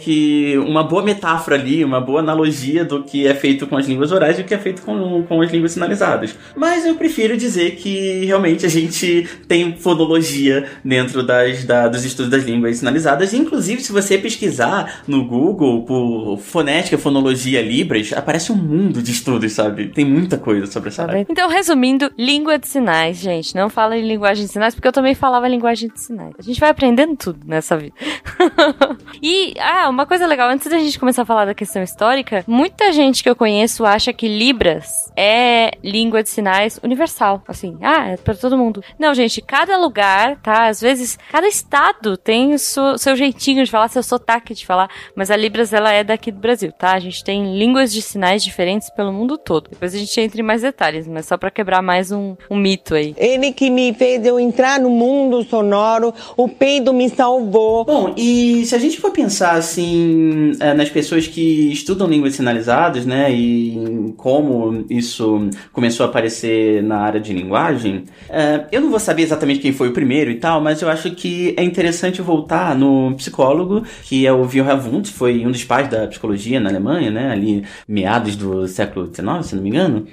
que. uma boa metáfora ali, uma boa analogia do que é feito com as línguas orais e o que é feito com, com as línguas sinalizadas. Mas eu prefiro dizer que realmente a gente tem fonologia dentro das, da, dos estudos das línguas sinalizadas. Inclusive, se você pesquisar no Google por fonética, fonologia, Libras, aparece um mundo de estudos, sabe? Tem muita coisa sobre essa área. Então, resumindo, língua de sinais, gente. Não fala em linguagem de sinais, porque eu também falava linguagem de sinais. A gente vai aprendendo tudo nessa vida. *laughs* e, ah, uma coisa legal, antes da gente começar a falar da questão histórica, muita gente que eu conheço acha que Libras é língua de sinais universal. Assim, ah, é pra todo mundo. Não, gente, cada lugar, tá? Às vezes, cada estado tem o seu, seu jeitinho de falar, seu sotaque de falar, mas a Libras, ela é daqui do Brasil, tá? A gente tem línguas de sinais diferentes pelo mundo todo. Depois a gente entra em mais detalhes, mas só para quebrar mais um, um mito aí. Ele que me fez eu entrar no mundo sonoro, o peido me salvou. Bom, e se a gente for pensar assim é, nas pessoas que estudam línguas sinalizadas, né, e como isso começou a aparecer na área de linguagem, é, eu não vou saber exatamente quem foi o primeiro e tal, mas eu acho que é interessante voltar no psicólogo, que é o Wilhelm Wundt, foi um dos pais da psicologia na Alemanha, né, ali meados do século XIX, se não me engano.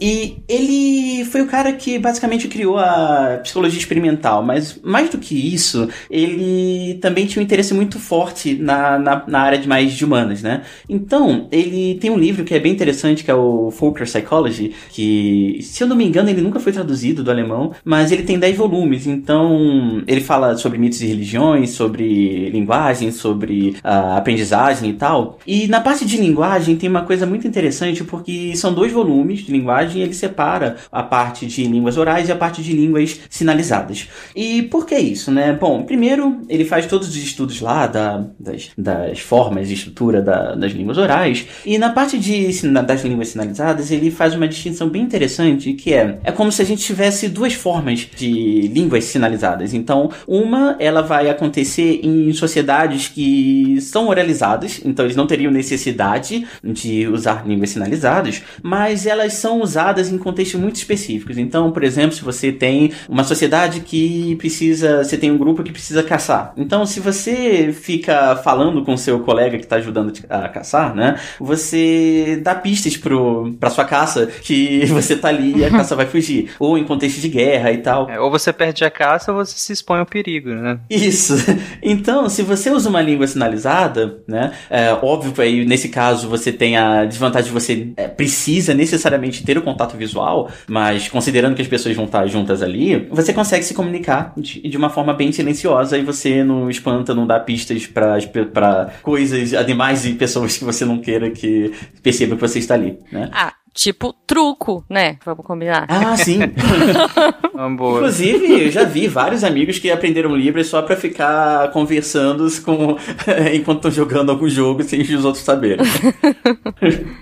E ele foi o cara que basicamente criou a psicologia experimental, mas mais do que isso, ele também tinha um interesse muito forte na, na, na área de mais de humanas, né? Então, ele tem um livro que é bem interessante, que é o Folklore Psychology, que, se eu não me engano, ele nunca foi traduzido do alemão, mas ele tem 10 volumes, então ele fala sobre mitos e religiões, sobre linguagem, sobre uh, aprendizagem e tal. E na parte de linguagem tem uma coisa muito interessante, porque são dois volumes de linguagem ele separa a parte de línguas orais e a parte de línguas sinalizadas. E por que isso, né? Bom, primeiro, ele faz todos os estudos lá da, das, das formas e estrutura da, das línguas orais, e na parte de, das línguas sinalizadas, ele faz uma distinção bem interessante, que é, é como se a gente tivesse duas formas de línguas sinalizadas. Então, uma, ela vai acontecer em sociedades que são oralizadas, então eles não teriam necessidade de usar línguas sinalizadas, mas elas são usadas em contextos muito específicos. Então, por exemplo, se você tem uma sociedade que precisa, você tem um grupo que precisa caçar. Então, se você fica falando com seu colega que está ajudando a caçar, né, você dá pistas pro, pra sua caça que *laughs* você tá ali e a caça vai fugir. Ou em contexto de guerra e tal. É, ou você perde a caça ou você se expõe ao perigo, né? Isso. *laughs* Então, se você usa uma língua sinalizada, né, é óbvio que aí nesse caso você tem a desvantagem de você é, precisa necessariamente ter o contato visual, mas considerando que as pessoas vão estar juntas ali, você consegue se comunicar de, de uma forma bem silenciosa e você não, espanta, não dá pistas pra coisas, animais e pessoas que você não queira que percebam que você está ali, né? Ah, tipo truco, né? Vamos combinar. Ah, *laughs* sim. *laughs* Inclusive, eu já vi vários amigos que aprenderam Libras só pra ficar conversando *laughs* com, enquanto estão jogando algum jogo sem os outros saberem.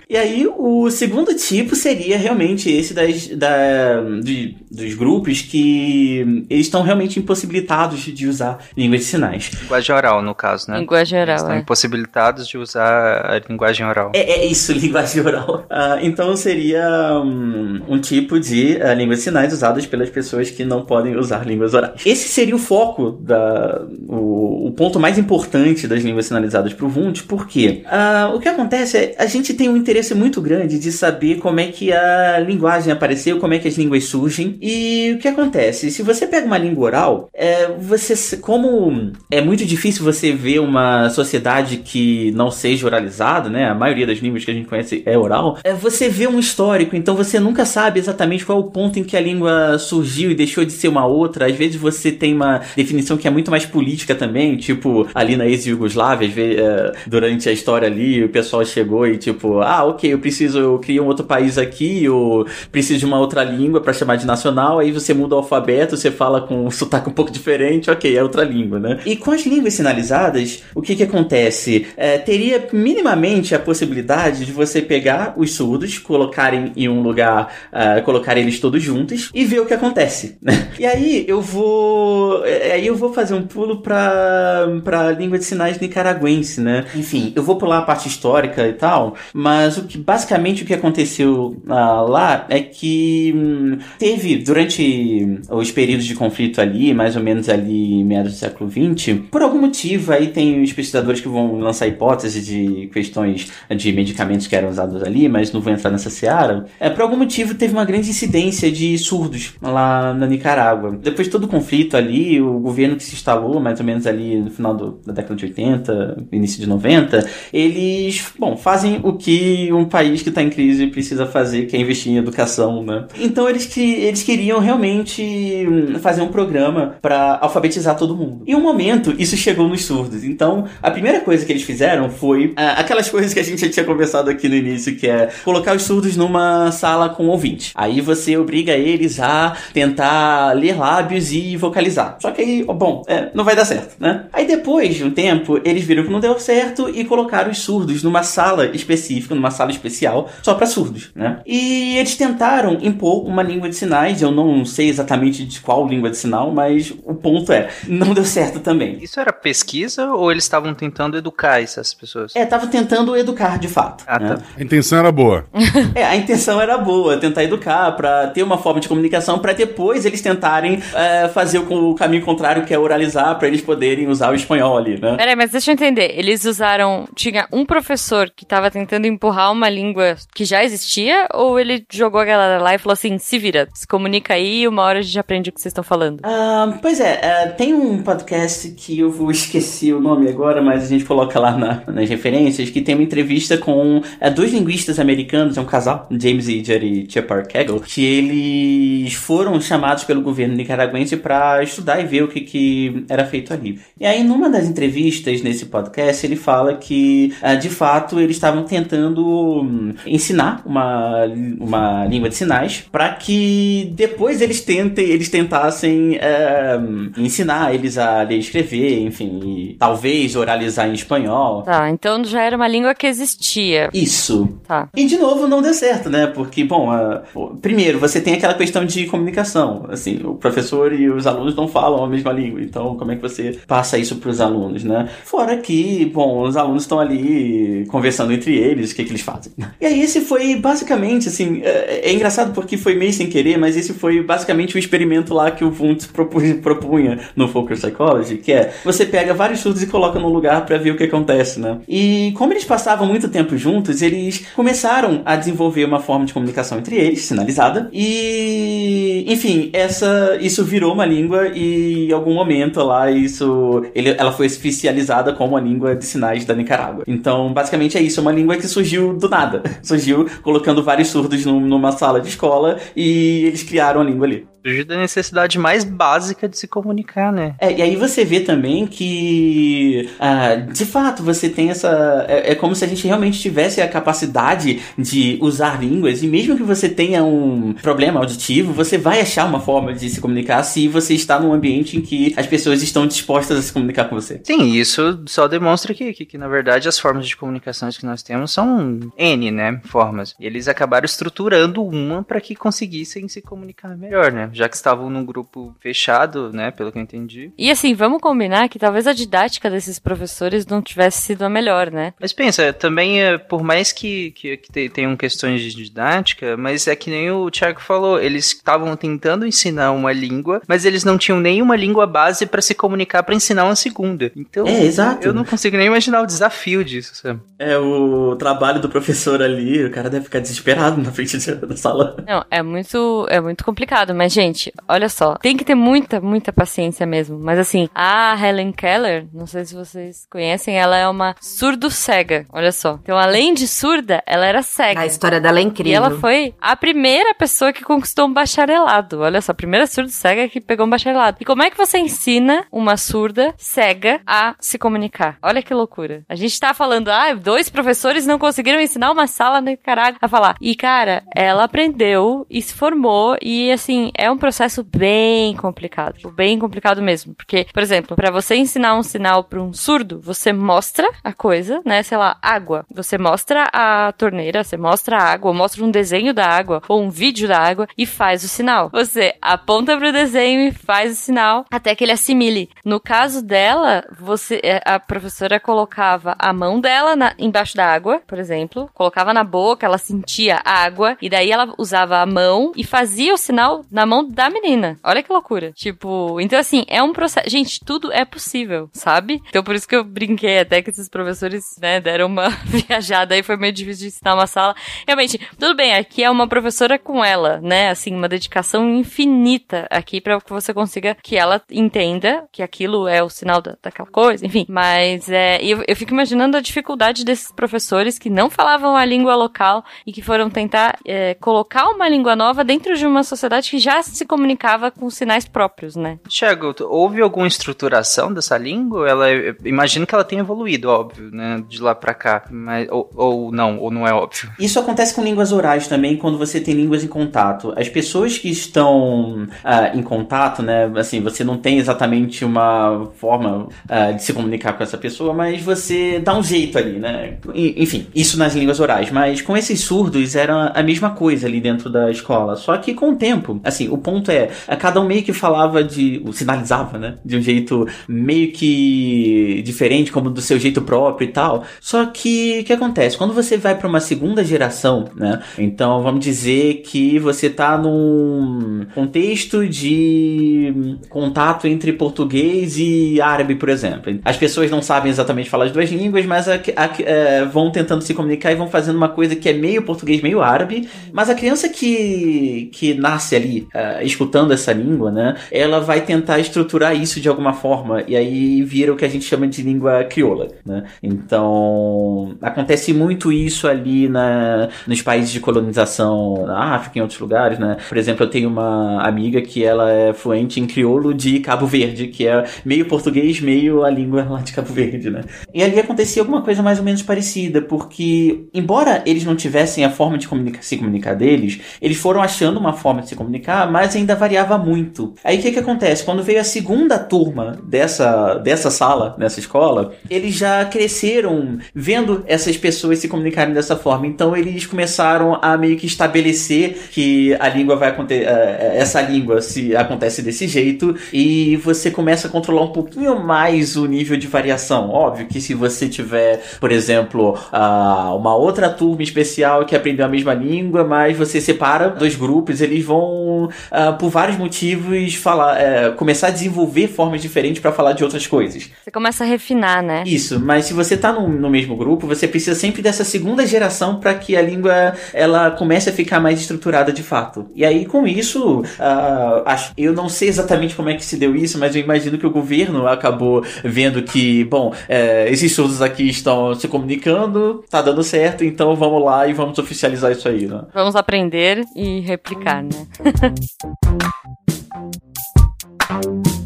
e aí, o segundo tipo seria realmente esse das, da, de, dos grupos que eles estão realmente impossibilitados de usar língua de sinais. Linguagem oral, no caso, né? Linguagem Eles oral, estão é. impossibilitados de usar a linguagem oral. É, é isso, linguagem oral. Ah, então seria um, um tipo de ah, língua de sinais usadas pelas pessoas que não podem usar línguas orais. Esse seria o foco, da, o, o ponto mais importante das línguas sinalizadas para o Vunt, porque ah, o que acontece é a gente tem um interesse muito grande de saber como é que a linguagem apareceu, como é que as línguas surgem. E o que acontece? Se você pega uma língua oral, é, você, como é muito difícil você ver uma sociedade que não seja oralizada, né? A maioria das línguas que a gente conhece é oral. É, você vê um histórico, então você nunca sabe exatamente qual é o ponto em que a língua surgiu e deixou de ser uma outra. Às vezes você tem uma definição que é muito mais política também, tipo ali na ex-Yugoslávia, é, durante a história ali, o pessoal chegou e tipo, ah, ok, eu preciso, eu criei um outro país aqui, eu preciso de uma outra língua para chamar de nacional, aí você muda o alfabeto, você fala com um sotaque um pouco diferente, ok, é outra língua, né? E com as línguas sinalizadas, o que que acontece? É, teria minimamente a possibilidade de você pegar os surdos, colocarem em um lugar, uh, colocar eles todos juntos e ver o que acontece, né? E aí eu vou, é, aí eu vou fazer um pulo para para língua de sinais nicaragüense, né? Enfim, eu vou pular a parte histórica e tal, mas o que basicamente o que aconteceu ah, lá é que hum, teve durante os períodos de conflito ali, mais ou menos ali meados do século XX, por algum motivo aí tem os pesquisadores que vão lançar hipóteses de questões de medicamentos que eram usados ali, mas não vou entrar nessa seara. É, por algum motivo teve uma grande incidência de surdos lá na Nicarágua. Depois de todo o conflito ali, o governo que se instalou mais ou menos ali no final do- da década de 80, início de 90, eles, bom, fazem o que um país que está em crise precisa fazer, que é investir em educação, né? Então eles, que, eles queriam realmente hum, fazer um programa para alfabetizar todo mundo. E um momento, isso chegou nos surdos. Então, a primeira coisa que eles fizeram foi ah, aquelas coisas que a gente já tinha conversado aqui no início, que é colocar os surdos numa sala com ouvinte. Aí você obriga eles a tentar ler lábios e vocalizar. Só que aí, bom, é, não vai dar certo, né? Aí depois de um tempo, eles viram que não deu certo e colocaram os surdos numa sala específica, numa sala especial, só para surdos, né? E eles tentaram impor uma língua de sinais, eu não sei exatamente de qual língua de sinal, mas o ponto é, não deu certo também. Isso era pesquisa ou eles estavam tentando educar essas pessoas? É, tava tentando educar de fato. Ah, né? tá. A intenção era boa. *laughs* *laughs* É, a intenção era boa, tentar educar, pra ter uma forma de comunicação, pra depois eles tentarem é, fazer o, o caminho contrário, que é oralizar, pra eles poderem usar o espanhol ali, né? Peraí, mas deixa eu entender. Eles usaram. Tinha um professor que tava tentando empurrar uma língua que já existia, ou ele jogou a galera lá e falou assim: se vira, se comunica aí, uma hora a gente aprende o que vocês estão falando. Ah, pois é, é, tem um podcast que eu vou esquecer o nome agora, mas a gente coloca lá na- nas referências, que tem uma entrevista com é, dois linguistas americanos, é um casal, James e Jerry Shepard Kegel, que eles foram chamados pelo governo nicaragüense para estudar e ver o que, que era feito ali. E aí, numa das entrevistas nesse podcast, ele fala que, ah, de fato, eles estavam tentando hum, ensinar uma, uma língua de sinais para que depois eles tentem, eles tentassem é, ensinar eles a ler e escrever, enfim, e talvez oralizar em espanhol. Tá, então já era uma língua que existia. Isso. Tá. E de novo não deu certo, né? Porque, bom, a- primeiro, você tem aquela questão de comunicação. Assim, o professor e os alunos não falam a mesma língua. Então, como é que você passa isso para os alunos, né? Fora que, bom, os alunos estão ali conversando entre eles, o que, que eles fazem. E aí, esse foi basicamente, assim, é, é engraçado porque foi meio sem querer, mas esse foi basicamente o experimento lá que o Wundt propu- propunha no Focus Psychology, que é você pega vários surdos e coloca num lugar para ver o que acontece, né? E como eles passavam muito tempo juntos, eles começaram a desenvolver uma forma de comunicação entre eles, sinalizada, e enfim, essa isso virou uma língua e em algum momento lá isso ele, ela foi oficializada como a língua de sinais da Nicarágua. Então, basicamente é isso, é uma língua que surgiu do nada. *laughs* Surgiu colocando vários surdos num- numa sala de escola e eles criaram a língua ali. Fugir da necessidade mais básica de se comunicar, né? É, e aí você vê também que, ah, de fato, você tem essa. É, é, como se a gente realmente tivesse a capacidade de usar línguas, e mesmo que você tenha um problema auditivo, você vai achar uma forma de se comunicar se você está num ambiente em que as pessoas estão dispostas a se comunicar com você. Sim, isso só demonstra que, que, que na verdade, as formas de comunicações que nós temos são N, né? Formas. E eles acabaram estruturando uma para que conseguissem se comunicar melhor, né? Já que estavam num grupo fechado, né? Pelo que eu entendi. E assim, vamos combinar que talvez a didática desses professores não tivesse sido a melhor, né? Mas pensa, também, é, por mais que, que, que tenham questões de didática, mas é que nem o Thiago falou, eles estavam tentando ensinar uma língua, mas eles não tinham nenhuma língua base para se comunicar para ensinar uma segunda. Então, É, exato. eu não consigo nem imaginar o desafio disso, sabe? É o trabalho do professor ali, o cara deve ficar desesperado na frente da sala. Não, é muito, é muito complicado, mas gente, olha só, tem que ter muita, muita paciência mesmo. Mas assim, a Helen Keller, não sei se vocês conhecem, ela é uma surdo-cega, olha só. Então, além de surda, ela era cega. A história dela é incrível. E ela foi a primeira pessoa que conquistou um bacharelado. Olha só, a primeira surda cega que pegou um bacharelado. E como é que você ensina uma surda cega a se comunicar? Olha que loucura. A gente tá falando, ah, dois professores não conseguiram ensinar uma sala no Nicarágua a falar. E, cara, ela aprendeu e se formou. E, assim, é um processo bem complicado. Bem complicado mesmo. Porque, por exemplo, para você ensinar um sinal para um surdo, você mostra a coisa, né? Sei lá, água. Você mostra a torneira, você mostra a água, ou mostra um desenho da água, ou um vídeo da água e faz o sinal. Você aponta pro desenho e faz o sinal até que ele assimile. No caso dela, você é, a professora colocava a mão dela na- embaixo da água, por exemplo, colocava na boca, ela sentia a água e daí ela usava a mão e fazia o sinal na mão da menina. Olha que loucura. Tipo, então assim, é um processo. Gente, tudo é possível, sabe? Então por isso que eu brinquei até que esses professores, né, deram uma *laughs* viajada aí, foi meio difícil de ensinar uma sala. Realmente, tudo bem, aqui é uma professora com ela, né? Assim, uma dedicação infinita aqui pra que você consiga que ela entenda que aquilo é o sinal da, daquela coisa, enfim. Mas é, eu, eu fico imaginando a dificuldade desses professores que não falavam a língua local e que foram tentar é, colocar uma língua nova dentro de uma sociedade que já se comunicava com sinais próprios, né? Thiago, tu- houve alguma estruturação dessa língua? Ela, eu imagino que ela tenha evoluído, óbvio, né? De lá pra cá. Mas, ou, ou não, ou não é óbvio. Isso acontece com línguas orais também, quando você tem línguas em contato. As pessoas que estão ah, em contato, né? Assim, você não tem exatamente uma forma ah, de se comunicar com essa pessoa, mas você dá um jeito ali, né? Enfim, isso nas línguas orais. Mas com esses surdos era a mesma coisa ali dentro da escola. Só que com o tempo, assim, o ponto é, a cada um meio que falava de. sinalizava, né? De um jeito meio que diferente, como do seu jeito próprio e tal. Só que o que acontece? Quando você vai para uma segunda geração, né? Então vamos dizer que você tá num contexto de contato entre português e árabe, por exemplo. As pessoas não sabem exatamente falar as duas línguas, mas a- a- é, vão tentando se comunicar e vão fazendo uma coisa que é meio português, meio árabe. Mas a criança que, que nasce ali, é, escutando essa língua, né? Ela vai tentar estruturar isso de alguma forma. E aí vira o que a gente chama de língua crioula, né? Então, acontece muito isso ali na, nos países de colonização, na África, em outros lugares, né? Por exemplo, eu tenho uma amiga que ela é fluente em crioulo de Cabo Verde, que é meio português, meio a língua lá de Cabo Verde, né? E ali acontecia alguma coisa mais ou menos parecida, porque, embora eles não tivessem a forma de comunica- se comunicar deles, eles foram achando uma forma de se comunicar, mas ainda variava muito. Aí o que que acontece? Quando veio a segunda turma dessa, dessa sala, nessa escola, eles já cresceram vendo essas pessoas se comunicarem dessa forma. Então eles começaram a meio que estabelecer que a língua vai acontecer, essa língua se acontece desse jeito e você começa a controlar um pouquinho mais o nível de variação. Óbvio que se você tiver, por exemplo, uma outra turma especial que aprendeu a mesma língua, mas você separa dois grupos, eles vão, ah, por vários motivos, falar, eh, começar a desenvolver formas diferentes para falar de outras coisas. Você começa a refinar, né? Isso, mas se você tá no, no mesmo grupo, você precisa sempre dessa segunda geração para que a língua ela comece a ficar mais estruturada de fato. E aí com isso, ah, acho, eu não sei exatamente como é que se deu isso, mas eu imagino que o governo acabou vendo que, bom, eh, esses surdos aqui estão se comunicando, tá dando certo, então vamos lá e vamos oficializar isso aí, né? Vamos aprender e replicar, né? *laughs* Thank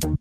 you.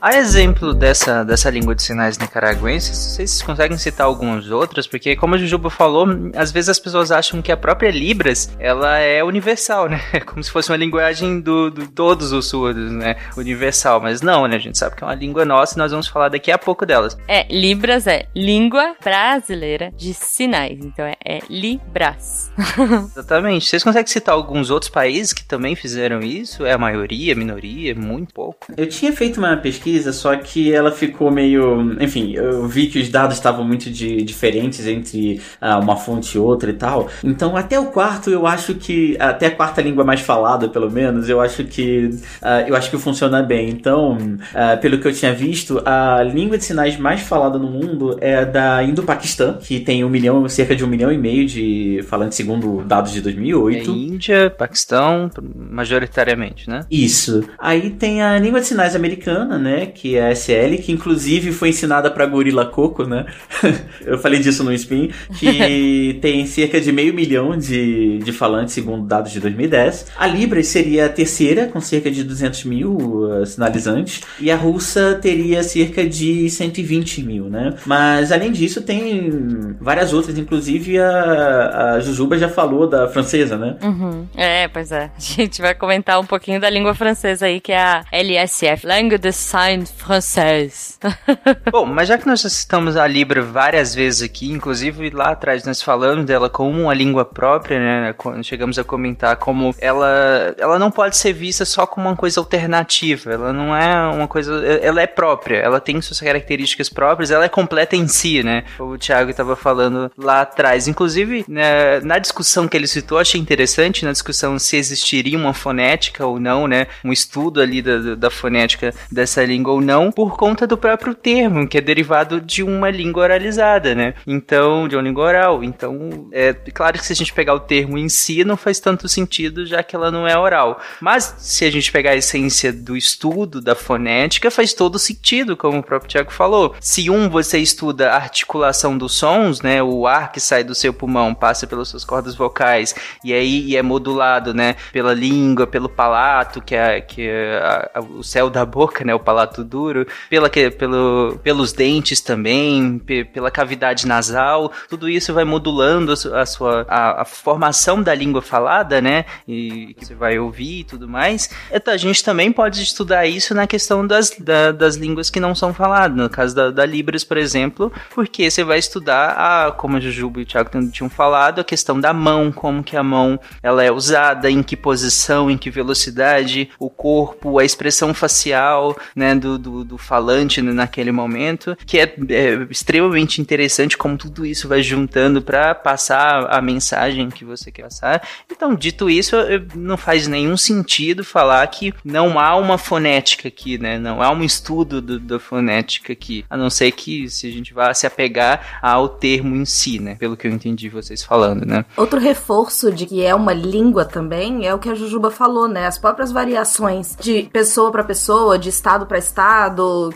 A exemplo dessa, dessa língua de sinais nicaragüense, vocês conseguem citar alguns outros? Porque, como a Jujuba falou, às vezes as pessoas acham que a própria Libras, ela é universal, né? É *laughs* como se fosse uma linguagem do, do todos os surdos, né? Universal. Mas não, né? A gente sabe que é uma língua nossa e nós vamos falar daqui a pouco delas. É, Libras é língua brasileira de sinais. Então é, é Libras. *laughs* Exatamente. Vocês conseguem citar alguns outros países que também fizeram isso? É a maioria, minoria, muito pouco? Eu tinha feito uma pesquisa pesquisa, só que ela ficou meio. Enfim, eu vi que os dados estavam muito de, diferentes entre uh, uma fonte e outra e tal. Então, até o quarto, eu acho que. Até a quarta língua mais falada, pelo menos, eu acho que. Uh, eu acho que funciona bem. Então, uh, pelo que eu tinha visto, a língua de sinais mais falada no mundo é a da Indo-Paquistão, que tem um milhão, cerca de um milhão e meio de falantes, segundo dados de 2008. É Índia, Paquistão, majoritariamente, né? Isso. Aí tem a língua de sinais americana, né? Que é a SL, que inclusive foi ensinada para Gorila Coco, né? *laughs* Eu falei disso no Spin, que *laughs* tem cerca de meio milhão de, de falantes, segundo dados de 2010. A Libras seria a terceira, com cerca de 200 mil uh, sinalizantes, e a russa teria cerca de 120 mil, né? Mas além disso, tem várias outras, inclusive a, a Jujuba já falou da francesa, né? Uhum. É, pois é. A gente vai comentar um pouquinho da língua francesa aí, que é a LSF, Langue de Sign Sign francês. *laughs* Bom, mas já que nós citamos a Libra várias vezes aqui, inclusive lá atrás nós falamos dela como uma língua própria, né? Chegamos a comentar como ela, ela não pode ser vista só como uma coisa alternativa. Ela não é uma coisa. Ela é própria, ela tem suas características próprias, ela é completa em si, né? O Thiago estava falando lá atrás. Inclusive, né, na discussão que ele citou, achei interessante, na discussão se existiria uma fonética ou não, né? Um estudo ali da, da fonética dessa língua língua ou não por conta do próprio termo, que é derivado de uma língua oralizada, né? Então, de uma língua oral. Então, é claro que se a gente pegar o termo em si, não faz tanto sentido, já que ela não é oral. Mas, se a gente pegar a essência do estudo da fonética, faz todo sentido, como o próprio Tiago falou. Se um você estuda a articulação dos sons, né? O ar que sai do seu pulmão passa pelas suas cordas vocais e aí e é modulado, né? Pela língua, pelo palato, que é, que é a, a, o céu da boca, né? O palato duro, pela, pelo, pelos dentes também, pela cavidade nasal, tudo isso vai modulando a sua a, a, formação da língua falada, né? E que você vai ouvir e tudo mais. Então, a gente também pode estudar isso na questão das, da, das línguas que não são faladas, no caso da, da Libras, por exemplo, porque você vai estudar, a, como a Jujuba e o Thiago tinham falado, a questão da mão, como que a mão ela é usada, em que posição, em que velocidade, o corpo, a expressão facial, né? Do, do, do falante naquele momento, que é, é, extremamente interessante como tudo isso vai juntando para passar a mensagem que você quer passar. Então, dito isso, não faz nenhum sentido falar que não há uma fonética aqui, né? Não há um estudo do, da fonética aqui, a não ser que se a gente vá se apegar ao termo em si, né? Pelo que eu entendi vocês falando, né? Outro reforço de que é uma língua também é o que a Jujuba falou, né? As próprias variações de pessoa para pessoa, de estado para estado,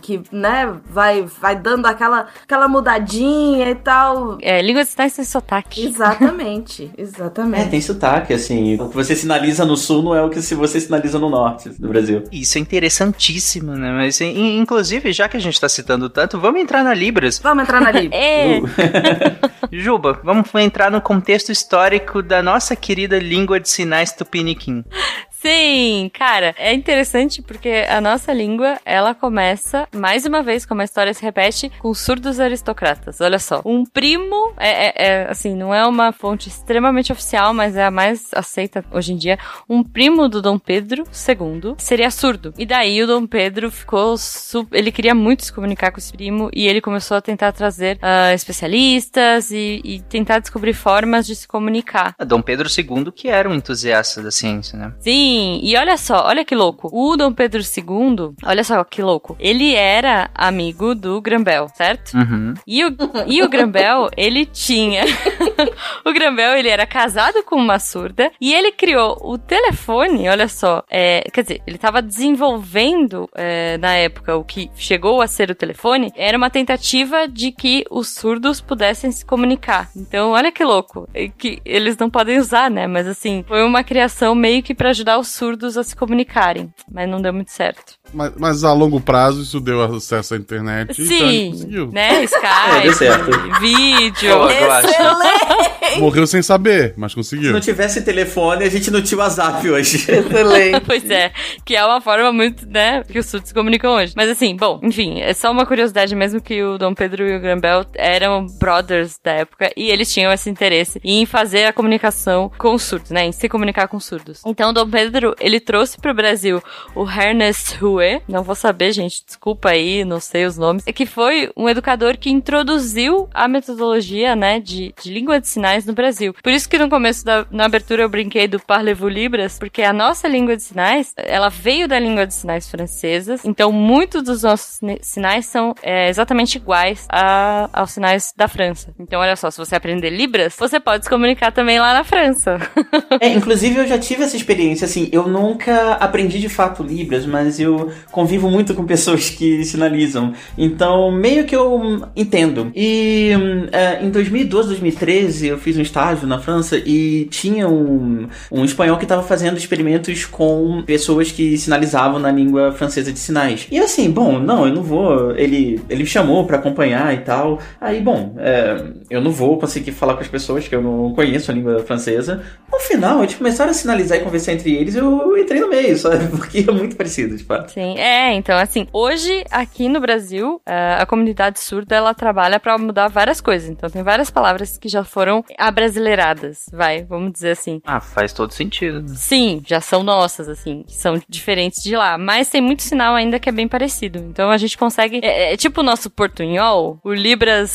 que, né, vai, vai dando aquela, aquela mudadinha e tal. É, língua de sinais tem sotaque. Exatamente, *laughs* exatamente. É, tem sotaque, assim. O que você sinaliza no sul não é o que se você sinaliza no norte do Brasil. Isso é interessantíssimo, né? Mas, inclusive, já que a gente tá citando tanto, vamos entrar na Libras. Vamos entrar na Libras. *laughs* é. Uh. *laughs* Juba, vamos entrar no contexto histórico da nossa querida língua de sinais tupiniquim. Sim, cara, é interessante porque a nossa língua, ela começa, mais uma vez, como a história se repete, com surdos aristocratas. Olha só. Um primo, é, é, é, assim, não é uma fonte extremamente oficial, mas é a mais aceita hoje em dia. Um primo do Dom Pedro II seria surdo. E daí o Dom Pedro ficou. Ele queria muito se comunicar com esse primo e ele começou a tentar trazer uh, especialistas e, e, tentar descobrir formas de se comunicar. Dom Pedro II, que era um entusiasta da ciência, né? Sim, Sim, e olha só, olha que louco. O Dom Pedro II, olha só que louco. Ele era amigo do Grambel, certo? Uhum. E o, e o Grambel, ele tinha. *laughs* o Grambel, ele era casado com uma surda e ele criou o telefone, olha só. É, quer dizer, ele estava desenvolvendo é, na época o que chegou a ser o telefone, era uma tentativa de que os surdos pudessem se comunicar. Então, olha que louco. É Que eles não podem usar, né? Mas assim, foi uma criação meio que para ajudar os surdos a se comunicarem. Mas não deu muito certo. Mas, mas a longo prazo isso deu acesso à internet. então a gente Sim, conseguiu. né? É, Skype, deu certo. vídeo. Eu acho. Excelente! Morreu sem saber, mas Se conseguiu. não tivesse telefone, a gente não tinha WhatsApp hoje. Excelente. *laughs* Pois é, que é uma forma muito, né, que os surdos se comunicam hoje. Mas assim, bom, enfim, é só uma curiosidade mesmo que o Dom Pedro e o Grambel eram brothers da época e eles tinham esse interesse em fazer a comunicação com os surdos, né, em se comunicar com os surdos. Então, o Dom Pedro, ele trouxe pro Brasil o Ernest Não vou saber, gente, desculpa aí, não sei os nomes, que foi um educador que introduziu a metodologia, né, de, de língua de sinais no Brasil. Por isso que no começo da na abertura eu brinquei do Parlez-vous Libras, porque a nossa língua de sinais, ela veio da língua de sinais francesas, então muitos dos nossos sinais são é, exatamente iguais a- aos sinais da França. Então olha só, se você aprender Libras, você pode se comunicar também lá na França. *laughs* É, inclusive eu já tive essa experiência, assim, eu nunca aprendi de fato Libras, mas eu convivo muito com pessoas que sinalizam, então meio que eu entendo. E hum, é, em 2012, 2013, eu fiz um estágio na França e tinha um, um espanhol que estava fazendo experimentos com pessoas que sinalizavam na língua francesa de sinais. E assim, bom, não, eu não vou, ele, ele me chamou pra acompanhar e tal, aí, bom, é, eu não vou conseguir falar com as pessoas que eu não conheço a língua francesa, no final, eles começaram a sinalizar e conversar entre eles, eu entrei no meio, sabe? *laughs* Porque é muito parecido, de fato. Sim, é, então assim, hoje aqui no Brasil, a comunidade surda, ela trabalha pra mudar várias coisas. Então tem várias palavras que já foram abrasileiradas, vai, vamos dizer assim. Ah, faz todo sentido. né? Sim, já são nossas, assim, que são diferentes de lá. Mas tem muito sinal ainda que é bem parecido. Então a gente consegue. É, é tipo o nosso portunhol, o Libras.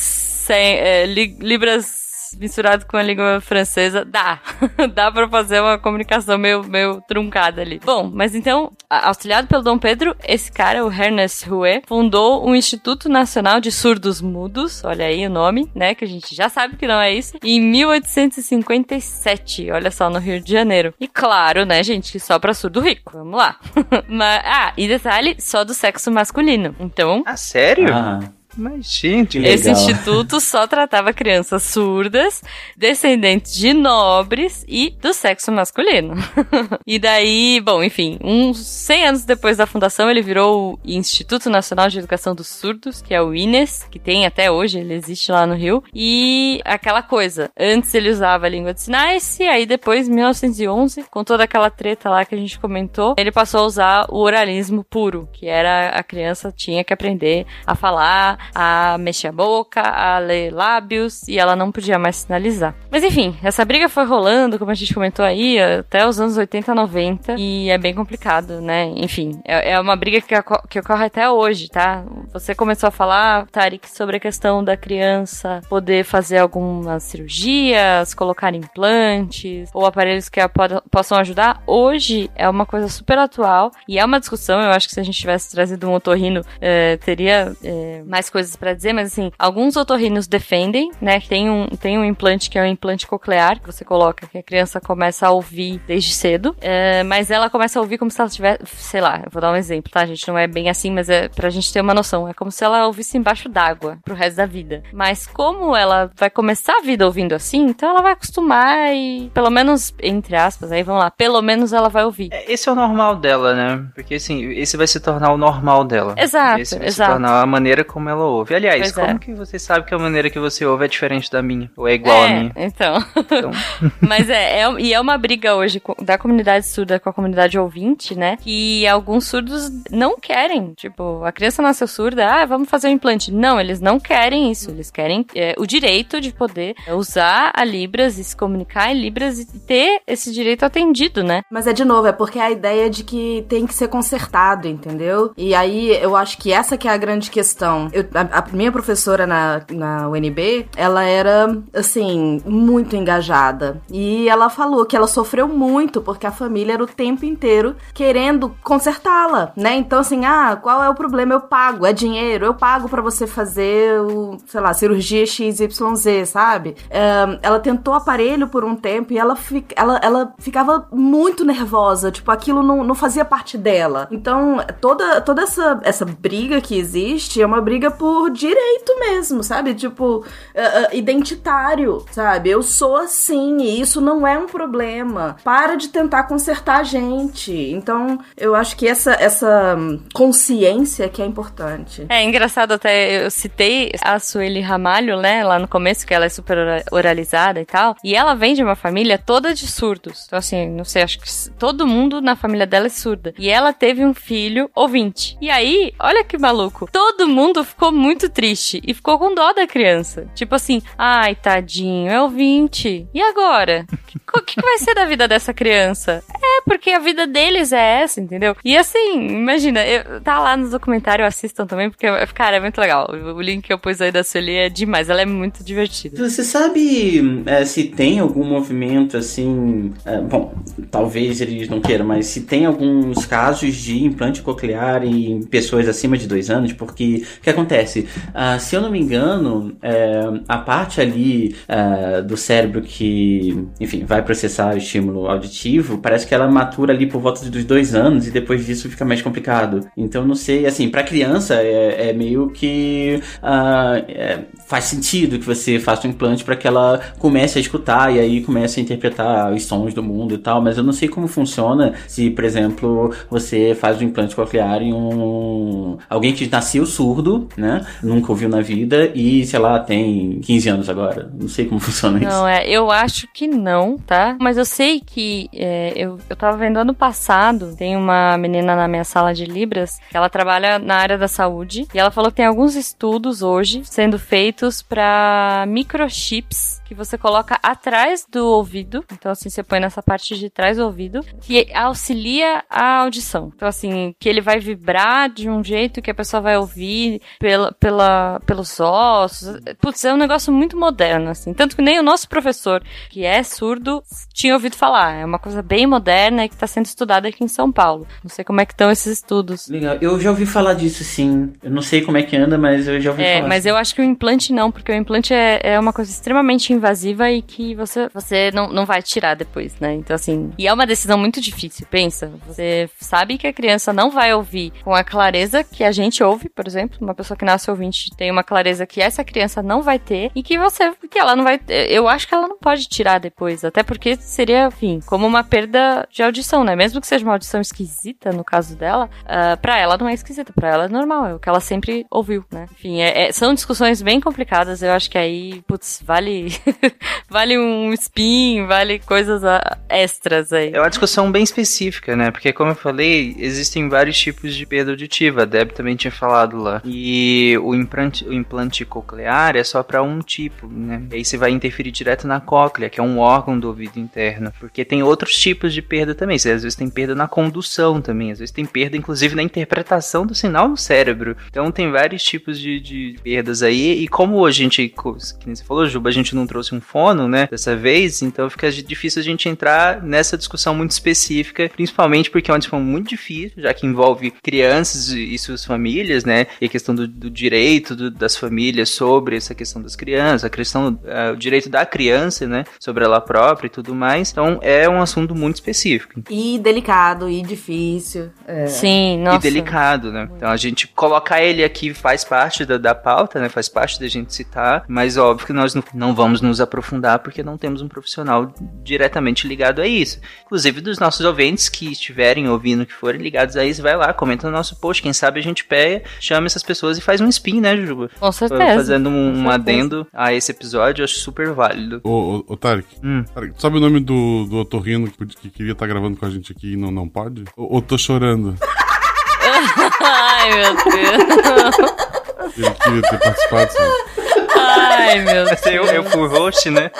Sem, é, li- Libras misturado com a língua francesa, dá. *laughs* dá pra fazer uma comunicação meio, meio truncada ali. Bom, mas então, auxiliado pelo Dom Pedro, esse cara, o Ernest Hue, fundou o Instituto Nacional de Surdos Mudos, olha aí o nome, né, que a gente já sabe que não é isso, em 1857, olha só, no Rio de Janeiro. E claro, né, gente, que só pra surdo rico, vamos lá. *laughs* mas, ah, e detalhe, só do sexo masculino. Então, Ah, sério? Ah, Mas, gente, legal. esse instituto só tratava crianças surdas, descendentes de nobres e do sexo masculino. *laughs* e daí, bom, enfim, uns 100 anos depois da fundação, ele virou o Instituto Nacional de Educação dos Surdos, que é o INES, que tem até hoje, ele existe lá no Rio. E aquela coisa, antes ele usava a língua de sinais, e aí depois, em 1911, com toda aquela treta lá que a gente comentou, ele passou a usar o oralismo puro, que era a criança tinha que aprender a falar, a mexer a boca, a ler lábios e ela não podia mais sinalizar. Mas enfim, essa briga foi rolando, como a gente comentou aí, até os anos 80, 90 e é bem complicado, né? Enfim, é, é uma briga que, que ocorre até hoje, tá? Você começou a falar, Tarek, sobre a questão da criança poder fazer algumas cirurgias, colocar implantes ou aparelhos que a possam ajudar. Hoje é uma coisa super atual e é uma discussão. Eu acho que se a gente tivesse trazido um otorrino, eh, teria eh, mais coisas pra dizer, mas assim, alguns otorrinos defendem, né? Tem um, tem um implante que é um implante coclear que você coloca, que a criança começa a ouvir desde cedo, eh, mas ela começa a ouvir como se ela tivesse, sei lá, eu vou dar um exemplo, tá? A gente não é bem assim, mas é pra gente ter uma noção. É como se ela ouvisse embaixo d'água pro resto da vida. Mas como ela vai começar a vida ouvindo assim, então ela vai acostumar e, pelo menos, entre aspas, aí vamos lá, pelo menos ela vai ouvir. É, Esse é o normal dela, né? Porque assim, esse vai se tornar o normal dela. Exato, Esse vai exato. se tornar a maneira como ela ouve. Aliás, Pois como é. que você sabe que a maneira que você ouve é diferente da minha? Ou é igual à é, minha? Então. Então, *laughs* Mas é, é, e é uma briga hoje da comunidade surda com a comunidade ouvinte, né? Que alguns surdos não querem. Tipo, a criança nasceu surda, ah, vamos fazer um implante. Não, eles não querem isso. Eles querem é, o direito de poder usar a Libras e se comunicar em Libras e ter esse direito atendido, né? Mas é de novo, é porque a ideia de que tem que ser consertado, entendeu? E aí eu acho que essa que é a grande questão. Eu a, a minha professora na, na UNB, ela era, assim, muito engajada. E ela falou que ela sofreu muito porque a família era o tempo inteiro querendo consertá-la, né? Então, assim, ah, qual é o problema? Eu pago, é dinheiro, eu pago para você fazer, o, sei lá, cirurgia XYZ, sabe? É, ela tentou aparelho por um tempo e ela, fi, ela, ela ficava muito nervosa, tipo, aquilo não, não fazia parte dela. Então, toda, toda essa, essa briga que existe é uma briga por direito mesmo, sabe? Tipo, uh, uh, identitário, sabe? Eu sou assim e isso não é um problema. Para de tentar consertar a gente. Então, eu acho que essa, essa consciência que é importante. É engraçado até, eu citei a Sueli Ramalho, né, lá no começo, que ela é super oralizada e tal, e ela vem de uma família toda de surdos. Então, assim, não sei, acho que todo mundo na família dela é surda. E ela teve um filho ouvinte. E aí, olha que maluco, todo mundo ficou muito triste e ficou com dó da criança. Tipo assim, ai, tadinho, é ouvinte. E agora? *laughs* O que, que vai ser da vida dessa criança? Porque a vida deles é essa, entendeu? E assim, imagina, eu, tá lá no documentário, assistam também, porque, cara, é muito legal. O link que eu pus aí da Sueli é demais, ela é muito divertida. Você sabe é, se tem algum movimento assim. É, bom, talvez eles não queiram, mas se tem alguns casos de implante coclear em pessoas acima de dois anos, porque o que acontece? Uh, se eu não me engano, é, a parte ali uh, do cérebro que, enfim, vai processar o estímulo auditivo, parece que ela matura ali por volta dos dois anos e depois disso fica mais complicado. Então, não sei, assim, para criança é, é, meio que uh, é, faz sentido que você faça um implante para que ela comece a escutar e aí comece a interpretar os sons do mundo e tal, mas eu não sei como funciona se, por exemplo, você faz um implante coclear em um alguém que nasceu surdo, né? Nunca ouviu na vida e, sei lá, tem 15 anos agora. Não sei como *laughs* funciona isso. Não, é, eu acho que não, tá? Mas eu sei que é, eu, eu tava vendo ano passado, tem uma menina na minha sala de Libras, ela trabalha na área da saúde, e ela falou que tem alguns estudos hoje sendo feitos para microchips que você coloca atrás do ouvido. Então, assim, você põe nessa parte de trás do ouvido, que auxilia a audição. Então, assim, que ele vai vibrar de um jeito que a pessoa vai ouvir pela, pela, pelos ossos. Putz, é um negócio muito moderno, assim. Tanto que nem o nosso professor, que é surdo, tinha ouvido falar. É uma coisa bem moderna e que está sendo estudada aqui em São Paulo. Não sei como é que estão esses estudos. Legal. Eu já ouvi falar disso, sim. Eu não sei como é que anda, mas eu já ouvi é, falar. Mas assim. eu acho que o implante não, porque o implante é, é uma coisa extremamente invasiva e que você, você não, não vai tirar depois, né? Então, assim. E é uma decisão muito difícil, pensa. Você sabe que a criança não vai ouvir com a clareza que a gente ouve, por exemplo. Uma pessoa que nasce ouvinte tem uma clareza que essa criança não vai ter e que você. que ela não vai. Eu acho que ela não pode tirar depois. Até porque seria, enfim, como uma perda de audição, né? Mesmo que seja uma audição esquisita, no caso dela, uh, pra ela não é esquisita, pra ela é normal, é o que ela sempre ouviu, né? Enfim, é, é, são discussões bem complicadas. Eu acho que aí, putz, vale. *laughs* vale um spin, vale coisas extras aí. É uma discussão bem específica, né? Porque, como eu falei, existem vários tipos de perda auditiva. A Deb também tinha falado lá. E o implante, o implante coclear é só para um tipo, né? E aí você vai interferir direto na cóclea, que é um órgão do ouvido interno. Porque tem outros tipos de perda também. Você às vezes tem perda na condução também. Às vezes tem perda, inclusive, na interpretação do sinal no cérebro. Então tem vários tipos de, de perdas aí. E como a gente, que você falou, Juba, a gente não trouxe um fono, né? Dessa vez, então fica difícil a gente entrar nessa discussão muito específica, principalmente porque é uma discussão muito difícil, já que envolve crianças e suas famílias, né? E a questão do, do direito do, das famílias sobre essa questão das crianças, a questão, uh, o direito da criança, né? Sobre ela própria e tudo mais. Então é um assunto muito específico. E delicado, e difícil. É. Sim, nossa. E delicado, né? Então a gente colocar ele aqui faz parte da, da pauta, né? Faz parte da gente citar, mas óbvio que nós não, não vamos nos aprofundar porque não temos um profissional diretamente ligado a isso. Inclusive dos nossos ouvintes que estiverem ouvindo, que forem ligados a isso, vai lá, comenta no nosso post. Quem sabe a gente pega, chama essas pessoas e faz um spin, né, Juba? Com certeza. Fazendo um, certeza. adendo a esse episódio, eu acho super válido. Ô, ô, ô Tarek, hum. Tarek, sabe o nome do, do otorrino que, que queria estar tá gravando com a gente aqui e não, não pode? Ou, ou tô chorando? *laughs* Ai, meu Deus. Ele queria ter participado, sabe? Ai, meu Deus. *laughs* Eu, eu fui host, né? *laughs*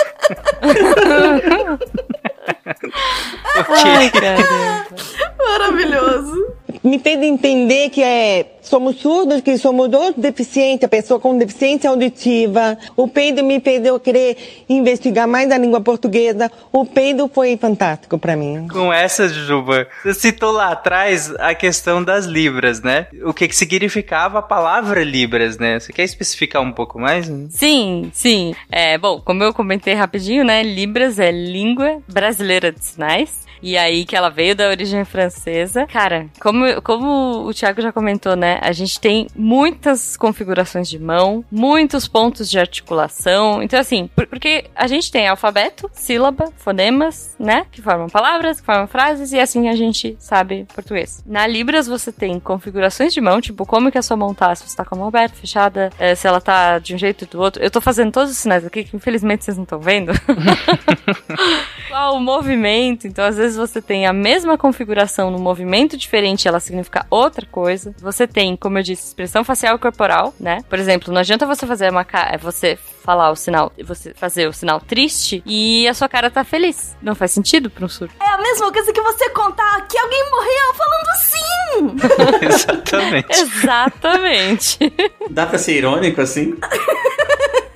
*laughs* Ai, caramba. Maravilhoso. Me fez entender que é, somos surdos, que somos todos deficientes, a pessoa com deficiência auditiva. O peido me fez eu querer investigar mais a língua portuguesa. O peido foi fantástico para mim. Com essa, Juba, você citou lá atrás a questão das libras, né? O que, que significava a palavra libras, né? Você quer especificar um pouco mais? Sim, sim. É, bom, como eu comentei rapidinho, né? Libras é língua brasileira de sinais. E aí que ela veio da origem francesa. Cara, como, como o Thiago já comentou, né? A gente tem muitas configurações de mão, muitos pontos de articulação. Então, assim, por, porque a gente tem alfabeto, sílaba, fonemas, né? Que formam palavras, que formam frases, e assim a gente sabe português. Na Libras você tem configurações de mão, tipo, como que a sua mão tá, se você tá com a mão aberta, fechada, é, se ela tá de um jeito ou do outro. Eu tô fazendo todos os sinais aqui que infelizmente vocês não estão vendo. *laughs* Qual o movimento? Então, às vezes você tem a mesma configuração no movimento diferente, ela significa outra coisa. Você tem, como eu disse, expressão facial e corporal, né? Por exemplo, não adianta você fazer uma cara, você falar o sinal, você fazer o sinal triste e a sua cara tá feliz. Não faz sentido para um surdo. É a mesma coisa que você contar que alguém morreu falando sim. *laughs* *laughs* Exatamente. Exatamente. Dá pra ser irônico assim? *laughs*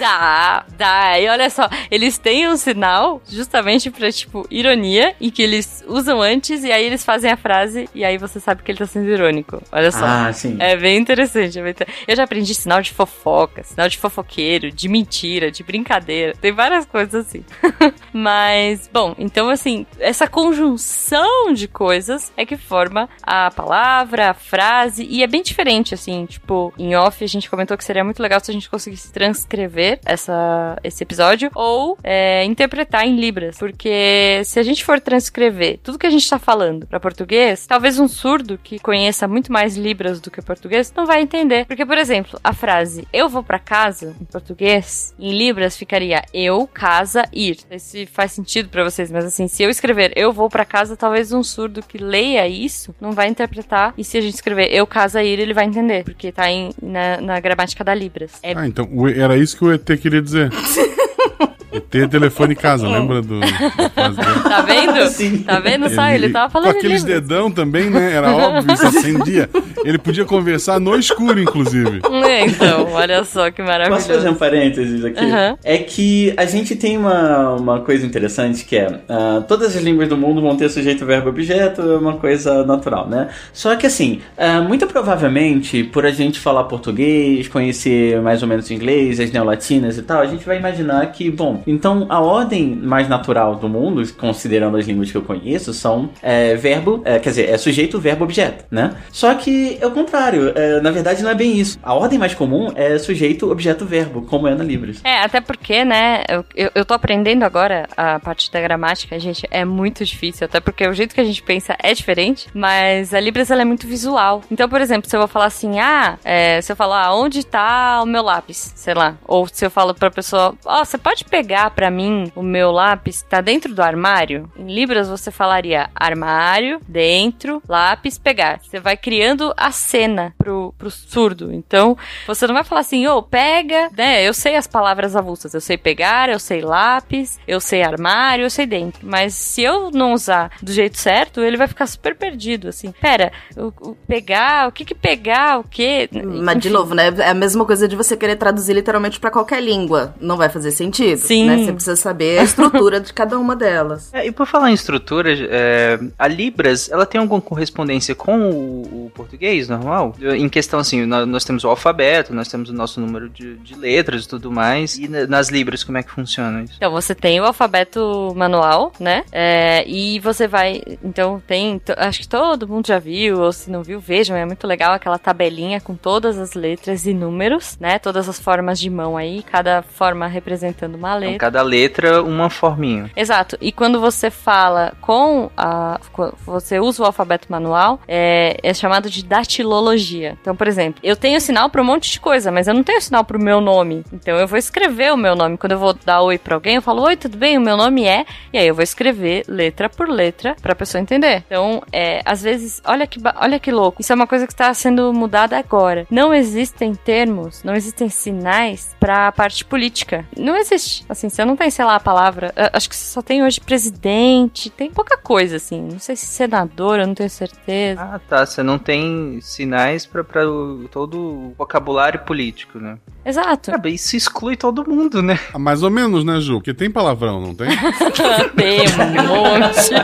*laughs* Dá, dá. E olha só, eles têm um sinal justamente pra, tipo, ironia, e que eles usam antes, e aí eles fazem a frase, e aí você sabe que ele tá sendo irônico. Olha só. Ah, sim. É bem interessante. é bem inter- Eu já aprendi sinal de fofoca, sinal de fofoqueiro, de mentira, de brincadeira. Tem várias coisas assim. *laughs* Mas, bom, então assim, essa conjunção de coisas é que forma a palavra, a frase, e é bem diferente, assim, tipo, em off a gente comentou que seria muito legal se a gente conseguisse transcrever essa, esse episódio ou é, interpretar em Libras, porque se a gente for transcrever tudo que a gente tá falando para português, talvez um surdo que conheça muito mais Libras do que português não vai entender. Porque, por exemplo, a frase eu vou para casa, em português, em Libras ficaria eu, casa, ir. Não sei se faz sentido para vocês, mas assim, se eu escrever eu vou para casa, talvez um surdo que leia isso não vai interpretar. E se a gente escrever eu, casa, ir, ele vai entender, porque tá em, na, na gramática da Libras. É Ah, então era isso que o ET queria dizer. *laughs* ET é telefone em casa, lembra do? Tá vendo? Sim. Tá vendo só? Ele, tava falando Com aqueles Libras. dedão também, né? Era óbvio, isso acendia. Ele podia conversar no escuro, inclusive. É, Então, olha só que Posso fazer um parênteses aqui? Aham. É que a gente tem uma, uma coisa interessante que é ah, todas as línguas do mundo vão ter sujeito, verbo, objeto, é uma coisa natural, né? Só que assim, ah, muito provavelmente, por a gente falar português, conhecer mais ou menos inglês, as neolatinas e tal, a gente vai imaginar que, bom, então a ordem mais natural do mundo, considerando as línguas que eu conheço, são é, verbo, é, quer dizer, é sujeito, verbo, objeto, né? Só que é o contrário, é, na verdade não é bem isso. A ordem mais comum é sujeito, objeto, verbo, como é na Libras. É, até porque, né, eu, eu, eu tô aprendendo agora a parte da gramática, gente, é muito difícil, até porque o jeito que a gente pensa é diferente, mas a Libras, ela é muito visual. Então, por exemplo, se eu vou falar assim, ah, é, se eu falar, onde tá o meu lápis, sei lá, ou se eu falo pra pessoa, ó, você pode pegar pra mim o meu lápis que tá dentro do armário? Em Libras, você falaria armário, dentro, lápis, pegar. Você vai criando a cena pro, pro surdo. Então, você não vai falar assim, ô, pega, né? Eu sei as palavras avulsas. Eu sei pegar, eu sei lápis, eu sei armário, eu sei dentro. Mas se eu não usar do jeito certo, ele vai ficar super perdido, assim. Pera, o, o pegar, o que que pegar, o que? Mas, de novo, né? É a mesma coisa de você querer traduzir literalmente pra qualquer língua. Não vai fazer sentido. Sim. Né? Você precisa saber a estrutura de cada uma delas. É, e por falar em estrutura, é, a Libras, ela tem alguma correspondência com o, o português normal? Em questão, assim, nó- nós, temos o alfabeto, nós temos o nosso número de, de letras e tudo mais. E na- nas Libras, como é que funciona isso? Então, você tem o alfabeto manual, né? É, e você vai. Então, tem. Acho que todo mundo já viu, ou se não viu, vejam. É muito legal aquela tabelinha com todas as letras e números, né? Todas as formas de mão aí, cada forma representando uma Então, letra. cada letra, uma forminha. Exato. E quando você fala com a. Você usa o alfabeto manual, é, é chamado de datilologia. Então, por exemplo, eu tenho sinal para um monte de coisa, mas eu não tenho sinal para o meu nome. Então, eu vou escrever o meu nome. Quando eu vou dar oi para alguém, eu falo: Oi, tudo bem? O meu nome é. E aí eu vou escrever letra por letra para a pessoa entender. Então, é, às vezes, olha que, olha que louco. Isso é uma coisa que está sendo mudada agora. Não existem termos, não existem sinais para a parte política. Não existe. Assim, você não tem, sei lá, a palavra. Acho que só tem hoje presidente, tem pouca coisa, assim. Não sei se senador, eu não tenho certeza. Ah, tá. Você não tem sinais para todo o vocabulário político, né? Exato. É, isso exclui todo mundo, né? Ah, mais ou menos, né, Ju? Porque tem palavrão, não tem? *laughs* tem um monte.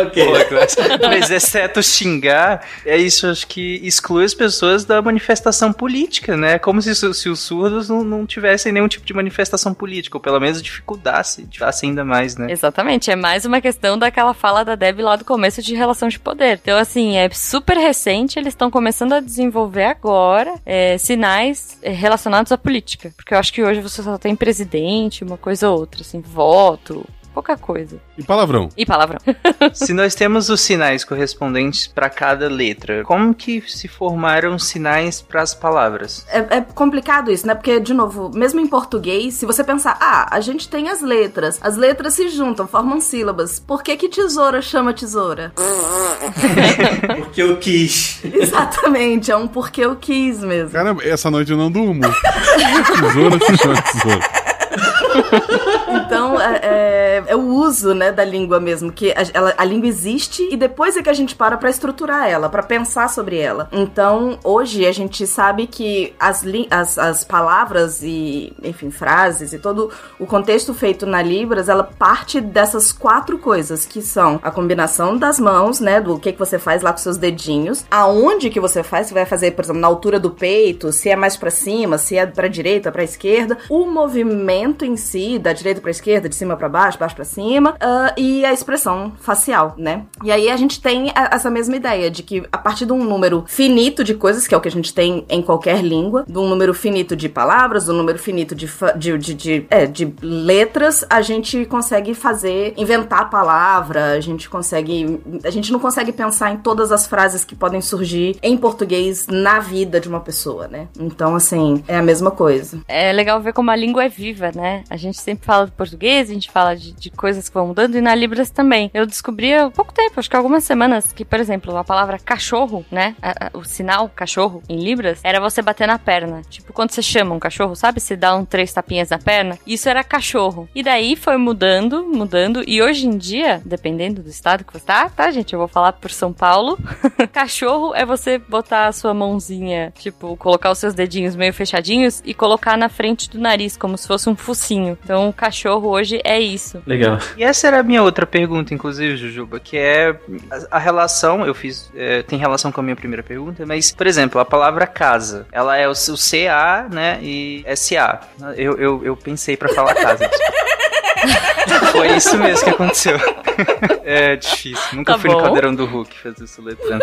ok. Pô, mas, exceto xingar, é isso, acho que exclui as pessoas da manifestação política, né? Como se, se os surdos não, não tivessem nenhum tipo de manifestação política, ou pelo menos dificultasse, dificultasse ainda mais, né? Exatamente, é mais uma questão daquela fala da Deb lá do começo de relação de poder. Então, assim, é super recente, eles estão começando a desenvolver agora é, sinais é, relacionados política. Porque eu acho que hoje você só tem presidente, uma coisa ou outra, assim, voto, pouca coisa. E palavrão. E palavrão. *laughs* se nós temos os sinais correspondentes para cada letra, como que se formaram sinais para as palavras? É, é, complicado isso, né? Porque, de novo, mesmo em português, se você pensar, ah, a gente tem as letras, as letras se juntam, formam sílabas. Por que que tesoura chama tesoura? *laughs* porque eu quis. Exatamente, é um porque eu quis mesmo. Cara, essa noite eu não durmo. *laughs* tesoura se chama tesoura. *laughs* então, é, é, é, o uso, né, da língua mesmo, que a, ela, a língua existe e depois é que a gente para pra estruturar ela, para pensar sobre ela. Então, hoje a gente sabe que as, as, as palavras e, enfim, frases e todo o contexto feito na Libras, ela parte dessas quatro coisas, que são a combinação das mãos, né, do que, que você faz lá com seus dedinhos, aonde que você faz, você vai fazer, por exemplo, na altura do peito, se é mais para cima, se é pra direita, pra esquerda, o movimento em si, da direita para esquerda, de cima para baixo, baixo para cima, uh, e a expressão facial, né? E aí a gente tem a, essa mesma ideia de que a partir de um número finito de coisas, que é o que a gente tem em qualquer língua, de um número finito de palavras, de um número finito de, de, de, de, é, de letras, a gente consegue fazer, inventar a palavra, a gente consegue. A gente não consegue pensar em todas as frases que podem surgir em português na vida de uma pessoa, né? Então, assim, é a mesma coisa. É legal ver como a língua é viva, né? A gente sempre fala do português, a gente fala de, de coisas que vão mudando, e na Libras também. Eu descobri há pouco tempo, acho que algumas semanas, que, por exemplo, a palavra cachorro, né? A, a, o sinal cachorro em Libras era você bater na perna. Tipo, quando você chama um cachorro, sabe? Você dá um três tapinhas na perna. Isso era cachorro. E daí foi mudando, mudando, e hoje em dia, dependendo do estado que você tá, tá, gente? Eu vou falar por São Paulo. *laughs* cachorro é você botar a sua mãozinha, tipo, colocar os seus dedinhos meio fechadinhos e colocar na frente do nariz, como se fosse um focinho focinho. Então, o cachorro hoje é isso. Legal. E essa era a minha outra pergunta, inclusive, Jujuba, que é a, a relação, eu fiz, é, tem relação com a minha primeira pergunta, mas, por exemplo, a palavra casa, ela é o, o CA, né, e SA. Eu, eu, eu pensei para falar casa. *laughs* Foi isso mesmo que aconteceu. *laughs* É difícil. Nunca tá fui bom. no caldeirão do Hulk fazer isso letrando.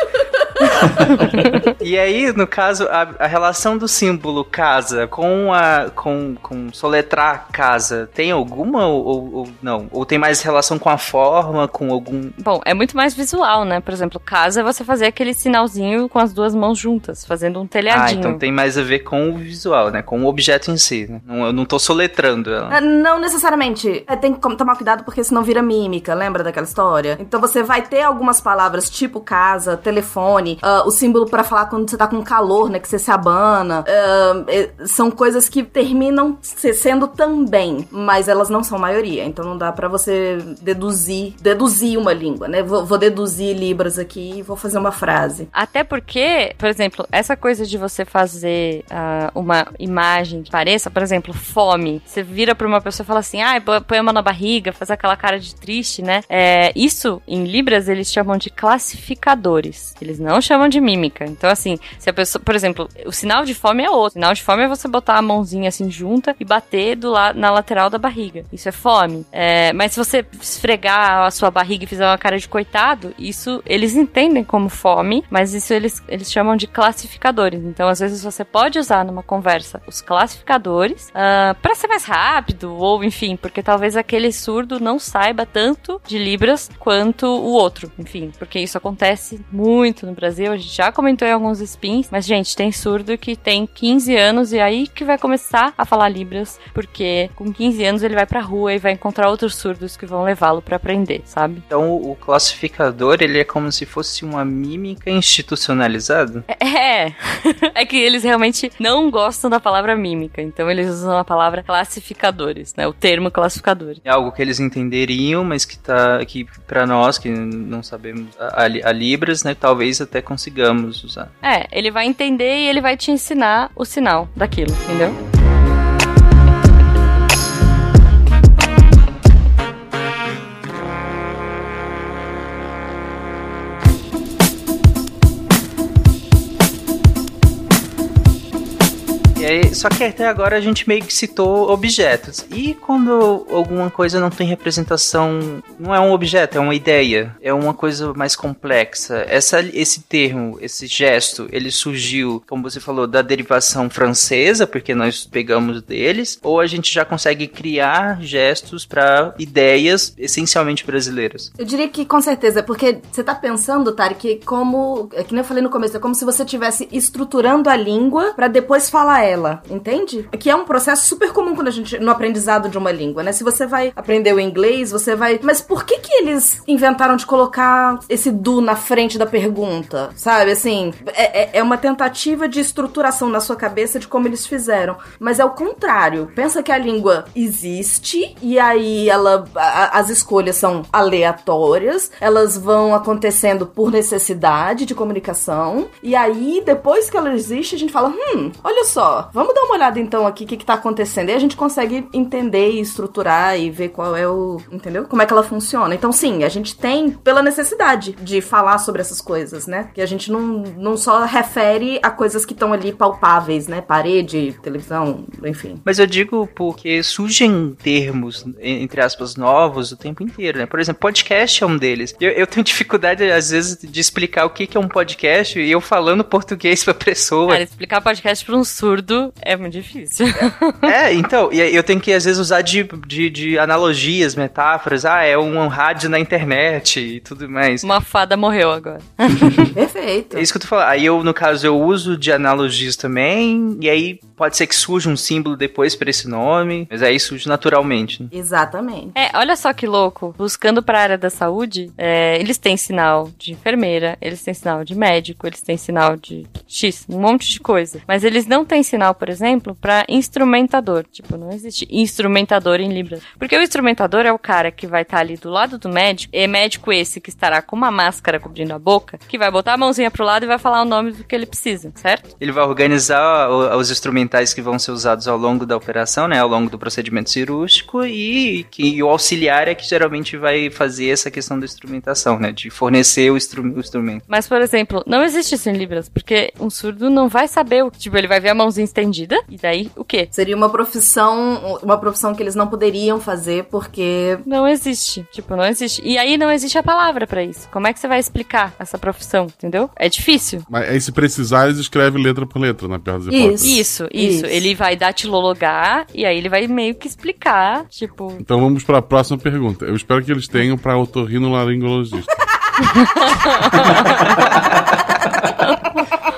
E aí, no caso, a, a, relação do símbolo casa com a com, com soletrar casa tem alguma ou, ou, ou, não? Ou tem mais relação com a forma, com algum. Bom, é muito mais visual, né? Por exemplo, casa é você fazer aquele sinalzinho com as duas mãos juntas, fazendo um telhadinho. Ah, então tem mais a ver com o visual, né? Com o objeto em si. Né? Não, eu não tô soletrando ela. É, não necessariamente. É, tem que tomar cuidado porque senão vira mímica, lembra daquela história? Então você vai ter algumas palavras tipo casa, telefone, uh, o símbolo para falar quando você tá com calor, né? Que você se abana. Uh, são coisas que terminam sendo também, mas elas não são maioria. Então não dá para você deduzir, deduzir uma língua, né? Vou, vou deduzir Libras aqui e vou fazer uma frase. Até porque, por exemplo, essa coisa de você fazer uh, uma imagem que pareça, por exemplo, fome. Você vira pra uma pessoa e fala assim, ah, põe a mão na barriga, faz aquela cara de triste, né? É, isso, em Libras, eles chamam de classificadores. Eles não chamam de mímica. Então, assim, se a pessoa, por exemplo, o sinal de fome é outro. O sinal de fome é você botar a mãozinha assim junta e bater do la na lateral da barriga. Isso é fome. É, mas se você esfregar a sua barriga e fizer uma cara de coitado, isso eles entendem como fome, mas isso eles, eles chamam de classificadores. Então, às vezes, você pode usar numa conversa os classificadores uh, ah, para ser mais rápido, ou enfim, porque talvez aquele surdo não saiba tanto de Libras quanto o outro. Enfim, porque isso acontece muito no Brasil Brasil. A gente já comentou em alguns spins, mas, gente, tem surdo que tem 15 anos e aí que vai começar a falar Libras, porque com 15 anos ele vai pra rua e vai encontrar outros surdos que vão levá-lo para aprender, sabe? Então o classificador, ele é como se fosse uma mímica institucionalizada? É. *laughs* *laughs* é que eles realmente não gostam da palavra mímica, então eles usam a palavra classificadores, né? O termo classificador. É algo que eles entenderiam, mas que tá aqui para nós que não sabemos a, a, Libras, né? Talvez até consigamos usar. É, ele vai entender e ele vai te ensinar o sinal daquilo, entendeu? aí, só que até agora a gente meio que citou objetos. E quando alguma coisa não tem representação, não é um objeto, é uma ideia, é uma coisa mais complexa. Essa, esse termo, esse gesto, ele surgiu, como você falou, da derivação francesa, porque nós pegamos deles, ou a gente já consegue criar gestos para ideias essencialmente brasileiras? Eu diria que com certeza, porque você tá pensando, que como, é que nem eu falei no começo, é como se você estivesse estruturando a língua para depois falar ela, entende? Que é um processo super comum quando a gente no aprendizado de uma língua, né? Se você vai aprender o inglês, você vai, mas por que que eles inventaram de colocar esse do na frente da pergunta? Sabe, assim, é, é, é uma tentativa de estruturação na sua cabeça de como eles fizeram, mas é o contrário. Pensa que a língua existe e aí ela a, as escolhas são aleatórias, elas vão acontecendo por necessidade de comunicação e aí depois que ela existe a gente fala, hum, olha só, Vamos dar uma olhada então aqui o que, que tá acontecendo. E a gente consegue entender e estruturar e ver qual é o. Entendeu? Como é que ela funciona. Então, sim, a gente tem pela necessidade de falar sobre essas coisas, né? Que a gente não, não só refere a coisas que estão ali palpáveis, né? Parede, televisão, enfim. Mas eu digo porque surgem termos, entre aspas, novos o tempo inteiro, né? Por exemplo, podcast é um deles. Eu, eu tenho *laughs* dificuldade, às vezes, de explicar o que, que é um podcast e eu falando português pra pessoa. Cara, explicar podcast pra um surdo é muito difícil. é, então, e eu tenho que às vezes usar de, de, de, analogias, metáforas. Ah, é um rádio na internet e tudo mais. Uma fada morreu agora. *laughs* Perfeito. É isso que eu tô falando. Aí eu, no caso, eu uso de analogias também, e aí pode ser que surja um símbolo depois para esse nome, mas aí surge naturalmente. Né? Exatamente. É, olha só que louco. Buscando para a área da saúde, é, eles têm sinal de enfermeira, eles têm sinal de médico, eles têm sinal de X, um monte de coisa. Mas eles não têm sinal, por exemplo, para instrumentador. Tipo, não existe instrumentador em Libras. Porque o instrumentador é o cara que vai estar tá ali do lado do médico, é médico esse que estará com uma máscara cobrindo a boca, que vai botar a mãozinha pro lado e vai falar o nome do que ele precisa, certo? Ele vai organizar os instrumentais que vão ser usados ao longo da operação, né, ao longo do procedimento cirúrgico e que o auxiliar é que geralmente vai fazer essa questão da instrumentação, né, de fornecer o, instru o instrumento. Mas, por exemplo, não existe isso em Libras, porque um surdo não vai saber o que, tipo, ele vai ver a mãozinha estendida e daí o quê? Seria uma profissão, uma profissão que eles não poderiam fazer porque não existe, tipo, não existe. E aí não existe a palavra para isso. Como é que você vai explicar essa profissão, entendeu? É difícil. Mas aí se precisar, eles escrevem letra por letra na pior das Isso, isso, isso, ele vai datilologar e aí ele vai meio que explicar, tipo. Então vamos para a próxima pergunta. Eu espero que eles tenham para otorrinolaringologista. *laughs*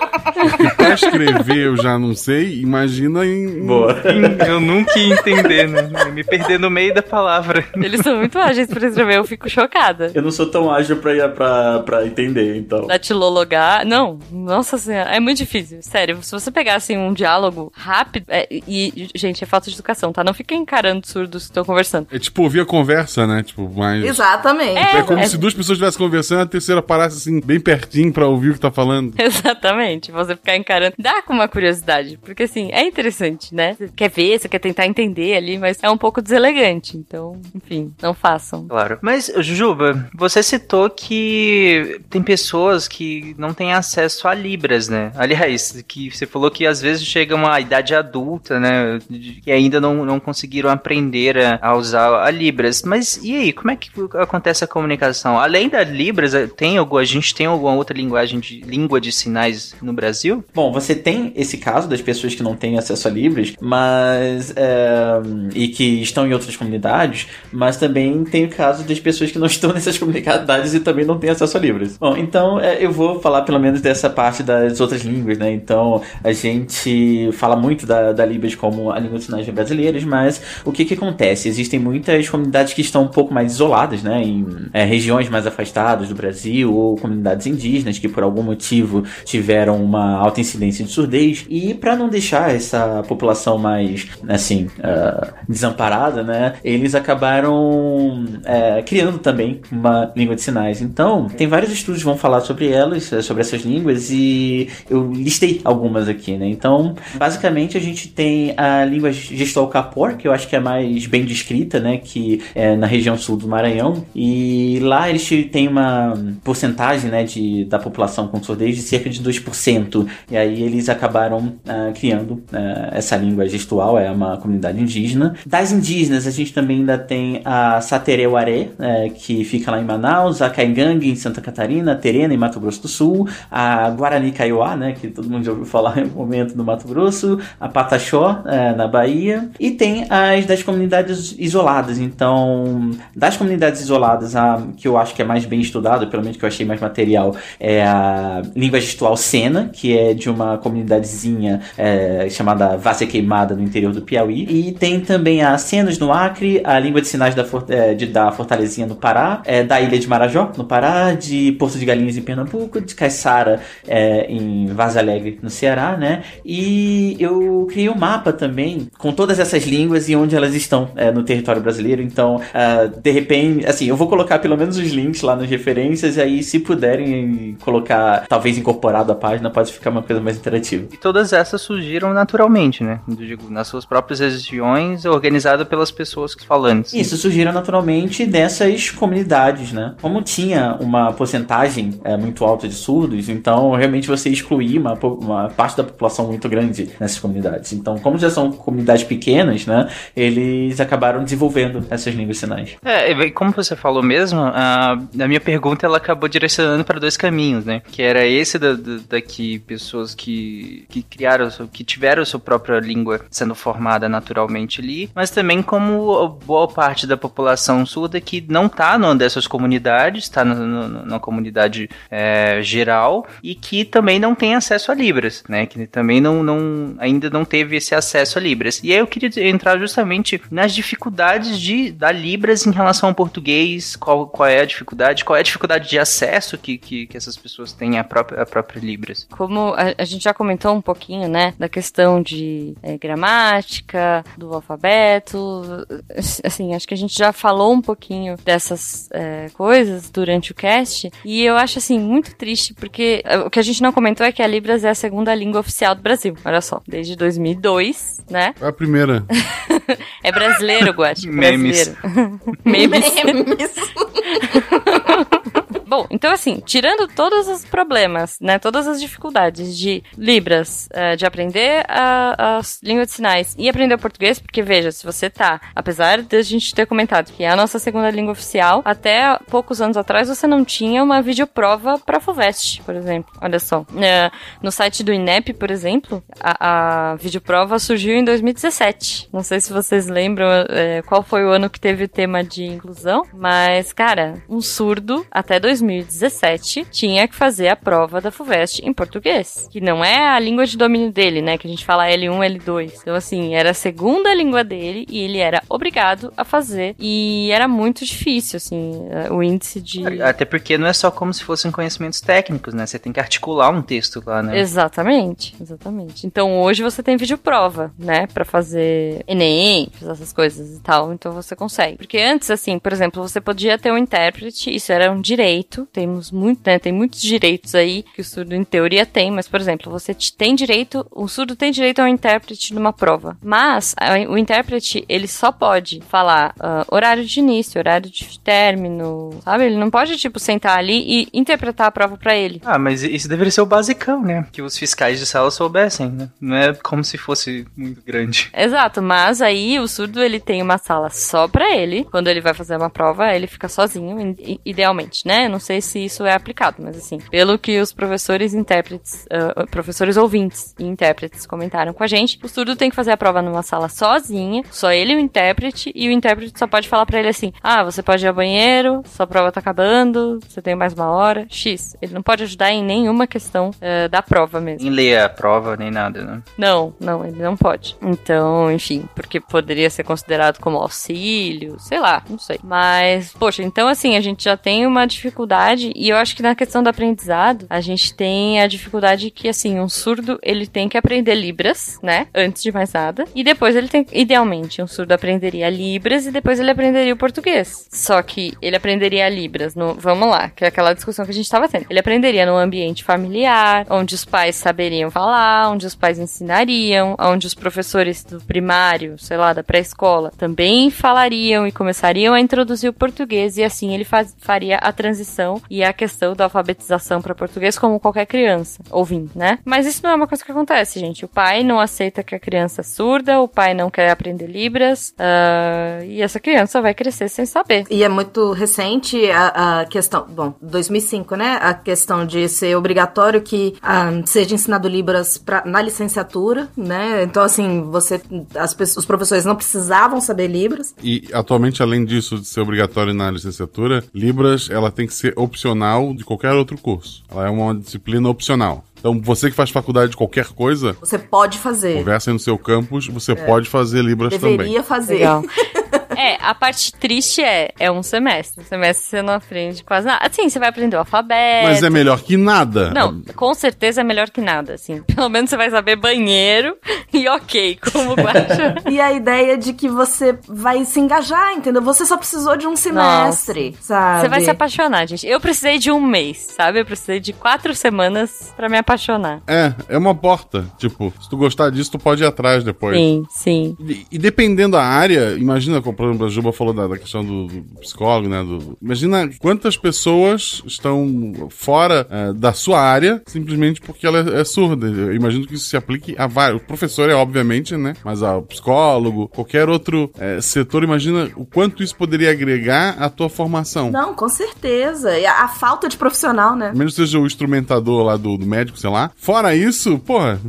Escrever eu já não sei, imagina em. Boa. Em, eu nunca ia entender, né? Me perder no meio da palavra. Eles são muito ágeis pra escrever, eu fico chocada. Eu não sou tão ágil pra, pra, pra entender, então. Datilologar. Não, nossa senhora, é muito difícil. Sério, se você pegar assim um diálogo rápido. É, e, gente, é falta de educação, tá? Não fica encarando surdos que estão conversando. É tipo ouvir a conversa, né? Tipo, mais. Exatamente. É, é como é... se duas pessoas estivessem conversando e a terceira parasse assim, bem pertinho pra ouvir o que tá falando. *laughs* Exatamente. Você ficar encarando. Dá com uma curiosidade, porque assim, é interessante, né? Você quer ver, você quer tentar entender ali, mas é um pouco deselegante. Então, enfim, não façam. Claro. Mas, Juba, você citou que tem pessoas que não têm acesso a Libras, né? Aliás, que você falou que às vezes chega uma idade adulta, né? Que ainda não, não conseguiram aprender a, a usar a Libras. Mas e aí, como é que acontece a comunicação? Além da Libras, tem algum, a gente tem alguma outra linguagem de língua de sinais no Brasil? Bom, você tem esse caso das pessoas que não têm acesso a Libras, mas. É, e que estão em outras comunidades, mas também tem o caso das pessoas que não *laughs* estão nessas comunidades e também não têm acesso a Libras. Bom, então é, eu vou falar pelo menos dessa parte das outras línguas, né? Então a gente fala muito da, da Libras como a língua de sinais brasileiras, mas o que que acontece? Existem muitas comunidades que estão um pouco mais isoladas, né? Em é, regiões mais afastadas do Brasil ou comunidades indígenas que por algum motivo tiveram uma alta incidência de surdez e para não deixar essa população mais assim uh, desamparada, né? Eles acabaram uh, criando também uma língua de sinais. Então tem vários estudos que vão falar sobre elas, sobre essas línguas e eu listei algumas aqui, né? Então basicamente a gente tem a língua gestual Capor, que eu acho que é mais bem descrita, né? Que é na região sul do Maranhão e lá eles têm uma porcentagem, né? De, da população com surdez de cerca de 2%. E aí eles acabaram uh, criando uh, essa língua gestual, é uma comunidade indígena. Das indígenas, a gente também ainda tem a Satereuaré, uh, que fica lá em Manaus, a Caingangue em Santa Catarina, a Terena em Mato Grosso do Sul, a Guarani Kaiowá, né, que todo mundo já ouviu falar *laughs* em um momento do Mato Grosso, a Pataxó, uh, na Bahia, e tem as das comunidades isoladas. Então, das comunidades isoladas, a que eu acho que é mais bem estudada, pelo menos que eu achei mais material, é a língua gestual Sena, que é de uma comunidadezinha é, chamada Várzea Queimada no interior do Piauí. E tem também a Cenas no Acre, a língua de sinais da, é, de, da Fortalezinha no Pará, é, da ilha de Marajó, no Pará, de Porto de Galinhas em Pernambuco, de Caiçara é, em Vaz Alegre, no Ceará, né? E eu criei um mapa também com todas essas línguas e onde elas estão é, no território brasileiro. Então, uh, de repente, assim, eu vou colocar pelo menos os links lá nas referências e aí, se puderem colocar, talvez incorporado à página, pode ficar uma coisa mais interativa. E todas essas surgiram naturalmente, né? Eu digo, nas suas próprias regiões, organizada pelas pessoas falantes. Isso, surgiram naturalmente dessas comunidades, né? Como tinha uma porcentagem é, muito alta de surdos, então realmente você excluía uma, uma parte da população muito grande nessas comunidades. Então, como já são comunidades pequenas, né? Eles acabaram desenvolvendo essas línguas sinais. É, e como você falou mesmo, a, a minha pergunta ela acabou direcionando para dois caminhos, né? Que era esse da, da, daqui pessoas que, que criaram, que tiveram sua própria língua sendo formada naturalmente ali, mas também como boa parte da população surda que não está numa dessas comunidades, está na comunidade é, geral e que também não tem acesso a Libras, né? Que também não, não ainda não teve esse acesso a Libras. E aí eu queria entrar justamente nas dificuldades de da Libras em relação ao português, qual, qual é a dificuldade, qual é a dificuldade de acesso que, que, que essas pessoas têm à própria, à própria Libras. Como a, a gente já comentou um pouquinho, né, da questão de é, gramática, do alfabeto, assim, acho que a gente já falou um pouquinho dessas é, coisas durante o cast, e eu acho, assim, muito triste, porque é, o que a gente não comentou é que a Libras é a segunda língua oficial do Brasil, olha só, desde 2002, né? É a primeira. *laughs* é brasileiro, Guache. Memes. Brasileiro. *laughs* Memes. Memes. *laughs* Bom, então assim, tirando todos os problemas, né, todas as dificuldades de Libras, uh, de aprender a, a língua de sinais e aprender o português, porque veja, se você tá, apesar de a gente ter comentado que é a nossa segunda língua oficial, até poucos anos atrás você não tinha uma videoprova para FUVEST, por exemplo. Olha só, uh, no site do INEP, por exemplo, a, a videoprova surgiu em 2017. Não sei se vocês lembram uh, qual foi o ano que teve o tema de inclusão, mas, cara, um surdo até 2017 2017, tinha que fazer a prova da FUVEST em português, que não é a língua de domínio dele, né? Que a gente fala L1, L2. Então, assim, era a segunda língua dele e ele era obrigado a fazer. E era muito difícil, assim, o índice de. Até porque não é só como se fossem conhecimentos técnicos, né? Você tem que articular um texto lá, né? Exatamente, exatamente. Então, hoje você tem vídeo prova, né? Pra fazer Enem, fazer essas coisas e tal. Então, você consegue. Porque antes, assim, por exemplo, você podia ter um intérprete, isso era um direito direito, temos muito, né, tem muitos direitos aí que o surdo em teoria tem, mas por exemplo, você tem direito, o surdo tem direito ao intérprete numa prova, mas o intérprete ele só pode falar uh, horário de início, horário de término, sabe? Ele não pode tipo sentar ali e interpretar a prova para ele. Ah, mas isso deveria ser o basicão, né? Que os fiscais de sala soubessem, né? Não é como se fosse muito grande. Exato, mas aí o surdo ele tem uma sala só para ele. Quando ele vai fazer uma prova, ele fica sozinho, idealmente, né? Não sei se isso é aplicado, mas assim, pelo que os professores intérpretes, uh, professores ouvintes e intérpretes comentaram com a gente, o surdo tem que fazer a prova numa sala sozinha, só ele e o intérprete, e o intérprete só pode falar para ele assim: ah, você pode ir ao banheiro, sua prova tá acabando, você tem mais uma hora, X. Ele não pode ajudar em nenhuma questão uh, da prova mesmo. Nem ler a prova, nem nada, né? Não, não, ele não pode. Então, enfim, porque poderia ser considerado como auxílio, sei lá, não sei. Mas, poxa, então assim, a gente já tem uma dificuldade, e eu acho que na questão do aprendizado, a gente tem a dificuldade que, assim, um surdo, ele tem que aprender Libras, né? Antes de mais nada. E depois ele tem, idealmente, um surdo aprenderia Libras e depois ele aprenderia o português. Só que ele aprenderia Libras no, vamos lá, que é aquela discussão que a gente estava tendo. Ele aprenderia no ambiente familiar, onde os pais saberiam falar, onde os pais ensinariam, onde os professores do primário, sei lá, da pré-escola, também falariam e começariam a introduzir o português e assim ele faz, faria a transição e a questão da alfabetização para português como qualquer criança, ouvindo, né? Mas isso não é uma coisa que acontece, gente. O pai não aceita que a criança é surda, o pai não quer aprender Libras, uh, e essa criança vai crescer sem saber. E é muito recente a, a questão, bom, 2005, né? A questão de ser obrigatório que uh, seja ensinado Libras pra, na licenciatura, né? Então, assim, você, as, os professores não precisavam saber Libras. E atualmente, além disso de ser obrigatório na licenciatura, Libras ela tem que ser opcional de qualquer outro curso. Ela é uma disciplina opcional. Então, você que faz faculdade de qualquer coisa. Você pode fazer. Conversa aí no seu campus, você é. pode fazer Libras Deveria também. Deveria fazer. Legal. *laughs* *laughs* É, a parte triste é, é um semestre. Um semestre você não aprende quase nada. Assim, você vai aprender o alfabeto. Mas é melhor que nada. Não, com certeza é melhor que nada, assim. *laughs* Pelo menos você vai saber banheiro e ok, como *laughs* guarda. e a ideia de que você vai se engajar, entendeu? Você só precisou de um semestre, Nossa. sabe? Você vai se apaixonar, gente. Eu precisei de um mês, sabe? Eu precisei de quatro semanas para me apaixonar. É, é uma porta. Tipo, se tu gostar disso, tu pode ir atrás depois. Sim, sim. E, e dependendo da área, imagina, por exemplo, a Juba falou da, da questão do, do, psicólogo, né? Do, imagina quantas pessoas estão fora é, da sua área simplesmente porque ela é, é, surda. Eu imagino que isso se aplique a vários. O professor é, obviamente, né? Mas ao psicólogo, qualquer outro é, setor, imagina o quanto isso poderia agregar à tua formação. Não, com certeza. E a, a falta de profissional, né? Menos seja o instrumentador lá do, do médico, sei lá. Fora isso, porra.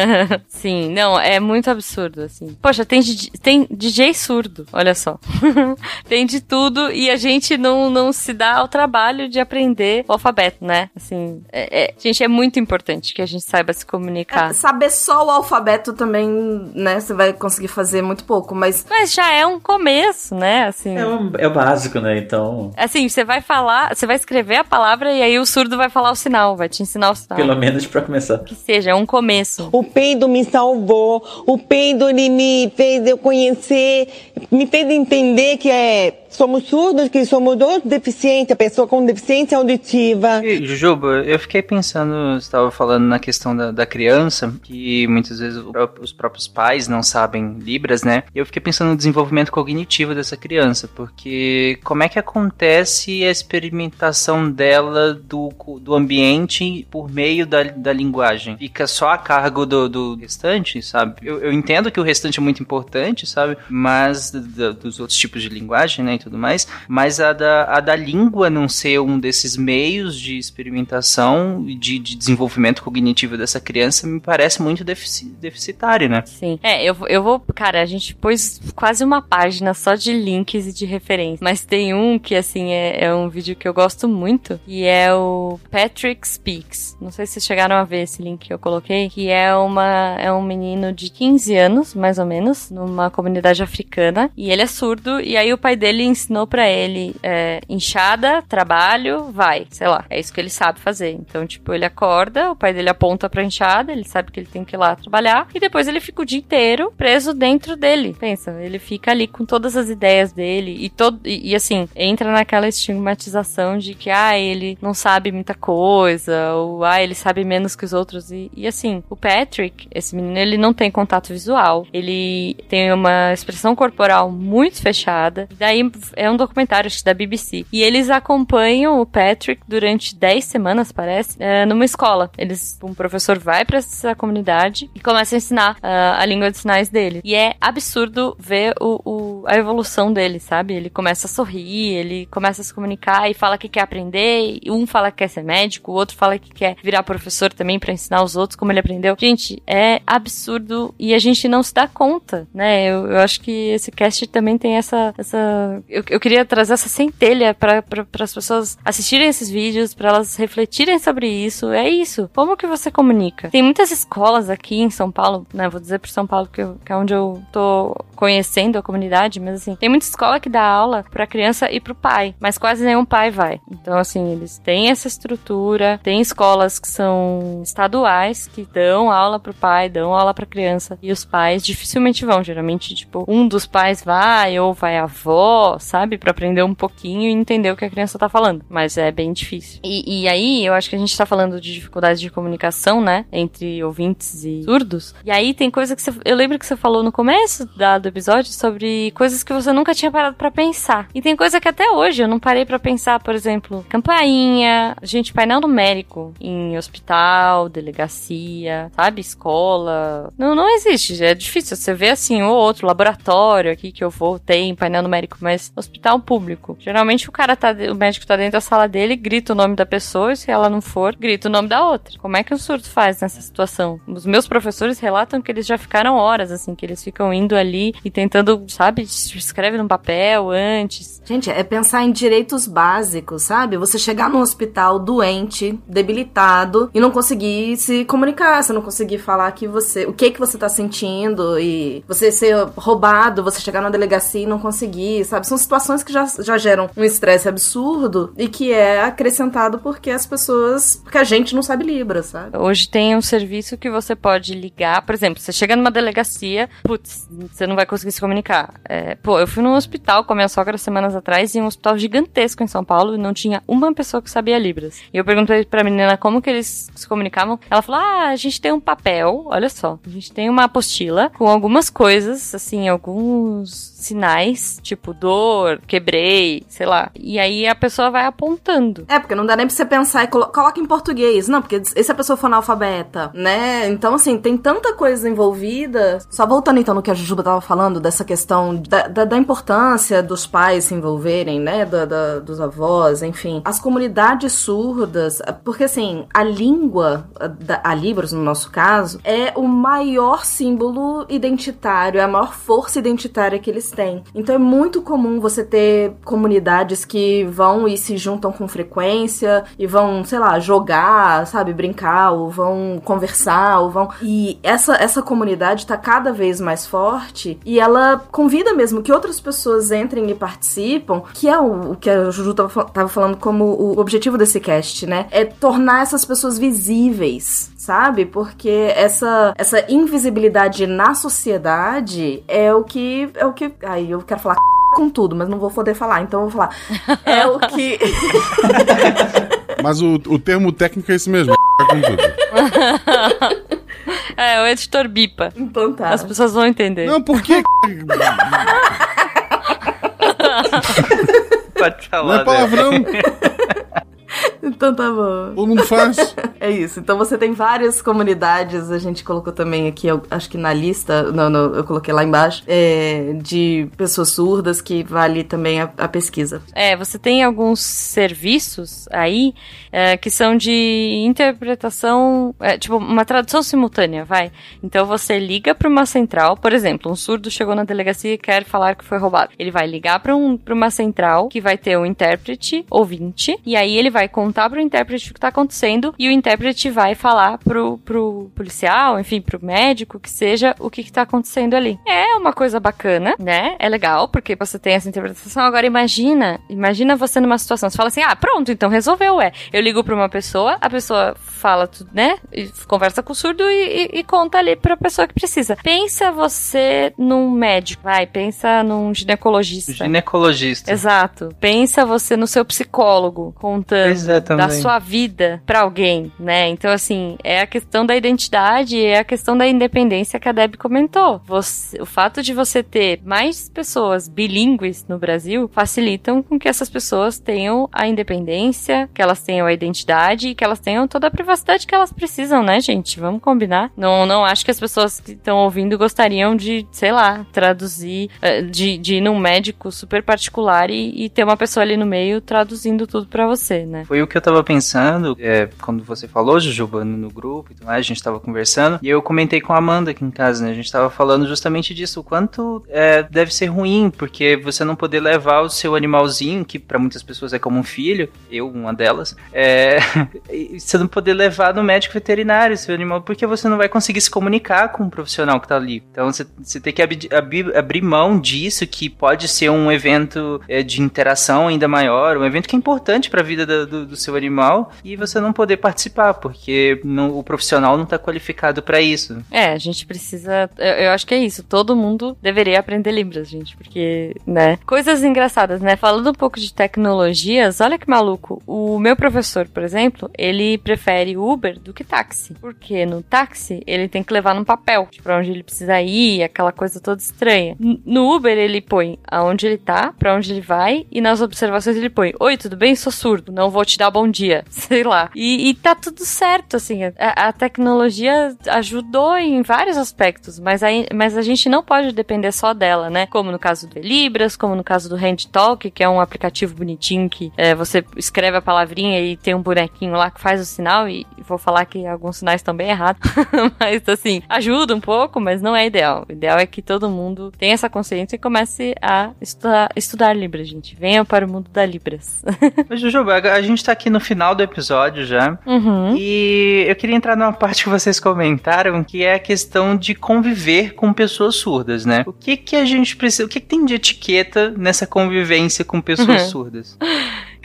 *laughs* Sim, não, é muito absurdo, assim. Poxa, tem, tem DJ surdo, olha só. *laughs* tem de tudo e a gente não, não se dá ao trabalho de aprender o alfabeto, né? Assim, é, é, gente, é muito importante que a gente saiba se comunicar. É, saber só o alfabeto também, né? Você vai conseguir fazer muito pouco, mas. Mas já é um começo, né? Assim. É, um, é o básico, né? Então. Assim, você vai falar, você vai escrever a palavra e aí o surdo vai falar o sinal, vai te ensinar o sinal. Pelo menos pra começar. Que seja, é um começo. O peido me salvou, o peido ele me fez eu conhecer, me fez entender que é somos surdos, que somos todos deficientes, a pessoa com deficiência auditiva. E, Juba, eu fiquei pensando, estava falando na questão da, da criança, que muitas vezes os próprios pais não sabem Libras, né? E eu fiquei pensando no desenvolvimento cognitivo dessa criança, porque como é que acontece a experimentação dela do, do ambiente por meio da, da linguagem? Fica só a cargo do, do restante, sabe? Eu, eu entendo que o restante é muito importante, sabe? Mas dos outros tipos de linguagem, né? Tudo mais, mas a da, a da língua não ser um desses meios de experimentação e de, de, desenvolvimento cognitivo dessa criança me parece muito defici deficitário, né? Sim. É, eu, eu vou. Cara, a gente pôs quase uma página só de links e de referências, mas tem um que, assim, é, é um vídeo que eu gosto muito e é o Patrick Speaks. Não sei se vocês chegaram a ver esse link que eu coloquei, que é, uma, é um menino de 15 anos, mais ou menos, numa comunidade africana, e ele é surdo, e aí o pai dele ensinou para ele é, enxada, trabalho, vai, sei lá. É isso que ele sabe fazer. Então, tipo, ele acorda, o pai dele aponta pra enxada, ele sabe que ele tem que ir lá trabalhar, e depois ele fica o dia inteiro preso dentro dele. Pensa, ele fica ali com todas as ideias dele e todo e, e assim, entra naquela estigmatização de que ah, ele não sabe muita coisa, ou ah, ele sabe menos que os outros e, e assim, o Patrick, esse menino, ele não tem contato visual, ele tem uma expressão corporal muito fechada. Daí é um documentário da BBC. E eles acompanham o Patrick durante 10 semanas, parece, é, numa escola. Eles, um professor vai para essa comunidade e começa a ensinar uh, a língua de sinais dele. E é absurdo ver o, o, a evolução dele, sabe? Ele começa a sorrir, ele começa a se comunicar e fala que quer aprender. Um fala que quer ser médico, o outro fala que quer virar professor também para ensinar os outros como ele aprendeu. Gente, é absurdo e a gente não se dá conta, né? Eu, eu acho que esse cast também tem essa. essa eu, eu queria trazer essa centelha para as pessoas assistirem esses vídeos, para elas refletirem sobre isso. É isso. Como que você comunica? Tem muitas escolas aqui em São Paulo, né? Vou dizer por São Paulo, que, eu, que é onde eu tô conhecendo a comunidade, mas assim, tem muita escola que dá aula pra criança e pro pai, mas quase nenhum pai vai. Então, assim, eles têm essa estrutura, tem escolas que são estaduais que dão aula pro pai, dão aula pra criança, e os pais dificilmente vão. Geralmente, tipo, um dos pais vai, ou vai a avó, sabe, para aprender um pouquinho e entender o que a criança tá falando. Mas é bem difícil. E, e aí, eu acho que a gente tá falando de dificuldades de comunicação, né, entre ouvintes e surdos. E aí tem coisa que você. Eu lembro que você falou no começo da, do episódio sobre coisas que você nunca tinha parado para pensar. E tem coisa que até hoje eu não parei para pensar, por exemplo, campainha, gente, painel numérico em hospital, delegacia, sabe? Escola. Não, não existe. É difícil. Você vê assim, ou outro laboratório aqui que eu vou, tem painel numérico, mas hospital público. Geralmente o cara tá, o médico tá dentro da sala dele, grita o nome da pessoa, e se ela não for, grita o nome da outra. Como é que o surdo faz nessa situação? Os meus professores relatam que eles já ficaram horas, assim, que eles ficam indo ali e tentando, sabe, escreve num papel antes. Gente, é pensar em direitos básicos, sabe? Você chegar num hospital doente, debilitado e não conseguir se comunicar, você não conseguir falar que você, o que que você tá sentindo e você ser roubado, você chegar na delegacia e não conseguir, sabe? São situações que já, já geram um estresse absurdo e que é acrescentado porque as pessoas, porque a gente não sabe Libra, sabe? Hoje tem um serviço que você pode ligar, por exemplo, você chega numa delegacia, putz, você não vai conseguir se comunicar. É, pô, eu fui num hospital com a minha sogra semanas atrás, em um hospital gigantesco em São Paulo, e não tinha uma pessoa que sabia Libras. E eu perguntei pra menina como que eles se comunicavam. Ela falou: Ah, a gente tem um papel, olha só, a gente tem uma apostila com algumas coisas, assim, alguns sinais, tipo dor, quebrei, sei lá. E aí a pessoa vai apontando. É, porque não dá nem pra você pensar e colo coloca em português. Não, porque e se a pessoa for analfabeta, né? Então, assim, tem tanta coisa envolvida. Só voltando então no que a Jujuba tava falando, dessa questão da, da, da importância dos pais se envolverem, né? Da, da, dos avós, enfim. As comunidades surdas, porque assim, a língua, a, a Libras no nosso caso, é o maior símbolo identitário, é a maior força identitária que eles têm. Então é muito comum você ter comunidades que vão e se juntam com frequência e vão, sei lá, jogar, sabe, brincar, ou vão conversar, ou vão. E essa, essa comunidade tá cada vez mais forte e ela convida mesmo que outras pessoas entrem e participam, que é o, o que a Juju tava, tava falando como o objetivo desse cast, né? É tornar essas pessoas visíveis, sabe? Porque essa, essa invisibilidade na sociedade é o que. É o que. Aí eu quero falar *laughs* com tudo, mas não vou poder falar, então eu vou falar. É o que. Mas o, o termo técnico é esse mesmo. *laughs* com tudo. *laughs* É, o editor bipa. Então tá. As pessoas vão entender. Não, por que? Pode falar. Não é palavrão. Então tá bom. Todo mundo faz. *laughs* É isso. Então você tem várias comunidades, a gente colocou também aqui, eu acho que na lista, não, não eu coloquei lá embaixo, é, de pessoas surdas que vale também a, a pesquisa. É, você tem alguns serviços aí é, que são de interpretação, é, tipo, uma tradução simultânea, vai. Então você liga para uma central, por exemplo, um surdo chegou na delegacia e quer falar que foi roubado. Ele vai ligar para um, pra uma central que vai ter um intérprete ouvinte, e aí ele vai contar pro intérprete o que tá acontecendo, e o intérprete vai falar pro, pro policial, enfim, pro médico, que seja, o que, que tá acontecendo ali. É uma coisa bacana, né? É legal, porque você tem essa interpretação. Agora imagina, imagina você numa situação, você fala assim, ah, pronto, então resolveu, é. Eu ligo pra uma pessoa, a pessoa fala tudo, né? E conversa com o surdo e, e, e conta ali pra pessoa que precisa. Pensa você num médico, vai, pensa num ginecologista. Ginecologista. Exato. Pensa você no seu psicólogo contando. Pois é, da sua vida para alguém, né? Então, assim, é a questão da identidade, é a questão da independência que a Deb comentou. Você, o fato de você ter mais pessoas bilíngues no Brasil facilitam com que essas pessoas tenham a independência, que elas tenham a identidade e que elas tenham toda a privacidade que elas precisam, né, gente? Vamos combinar. Não, não acho que as pessoas que estão ouvindo gostariam de, sei lá, traduzir, eh, de, de ir num médico super particular e, e ter uma pessoa ali no meio traduzindo tudo para você, né? Foi o que eu tava pensando é, quando você falou, Jujuba, no, grupo e tudo mais, a gente tava conversando, e eu comentei com a Amanda aqui em casa, né? A gente tava falando justamente disso, o quanto é, deve ser ruim, porque você não poder levar o seu animalzinho, que para muitas pessoas é como um filho, eu, uma delas, é, *laughs* você não poder levar no médico veterinário seu animal, porque você não vai conseguir se comunicar com o profissional que tá ali. Então você, você tem que abrir, abrir, abrir mão disso, que pode ser um evento é, de interação ainda maior, um evento que é importante para a vida do, do, do, seu animal, e você não poder participar, porque não, o profissional não está qualificado para isso. É, a gente precisa. Eu, eu, acho que é isso. Todo mundo deveria aprender Libras, gente, porque, né? Coisas engraçadas, né? Falando um pouco de tecnologias, olha que maluco. O meu professor, por exemplo, ele prefere Uber do que táxi. Porque no táxi ele tem que levar num papel para onde ele precisa ir, aquela coisa toda estranha. No Uber ele põe aonde ele tá, para onde ele vai, e nas observações ele põe: Oi, tudo bem? Sou surdo, não vou te dar bom dia. *laughs* Sei lá. E, e tá tudo certo, assim. A, a, tecnologia ajudou em vários aspectos, mas a, mas a gente não pode depender só dela, né? Como no caso do Libras, como no caso do Hand Talk, que é um aplicativo bonitinho que é, você escreve a palavrinha e tem um bonequinho lá que faz o sinal, e, vou falar que alguns sinais estão bem errados. *laughs* mas assim, ajuda um pouco, mas não é ideal. O ideal é que todo mundo tenha essa consciência e comece a estudar, estudar Libras, gente. Venha para o mundo da Libras. *laughs* Mas, Jujuba, a gente tá aqui no final do episódio já. Uhum. E eu queria entrar numa parte que vocês comentaram, que é a questão de conviver com pessoas surdas, né? O que que a gente precisa, o que, que tem de etiqueta nessa convivência com pessoas uhum. surdas? *laughs*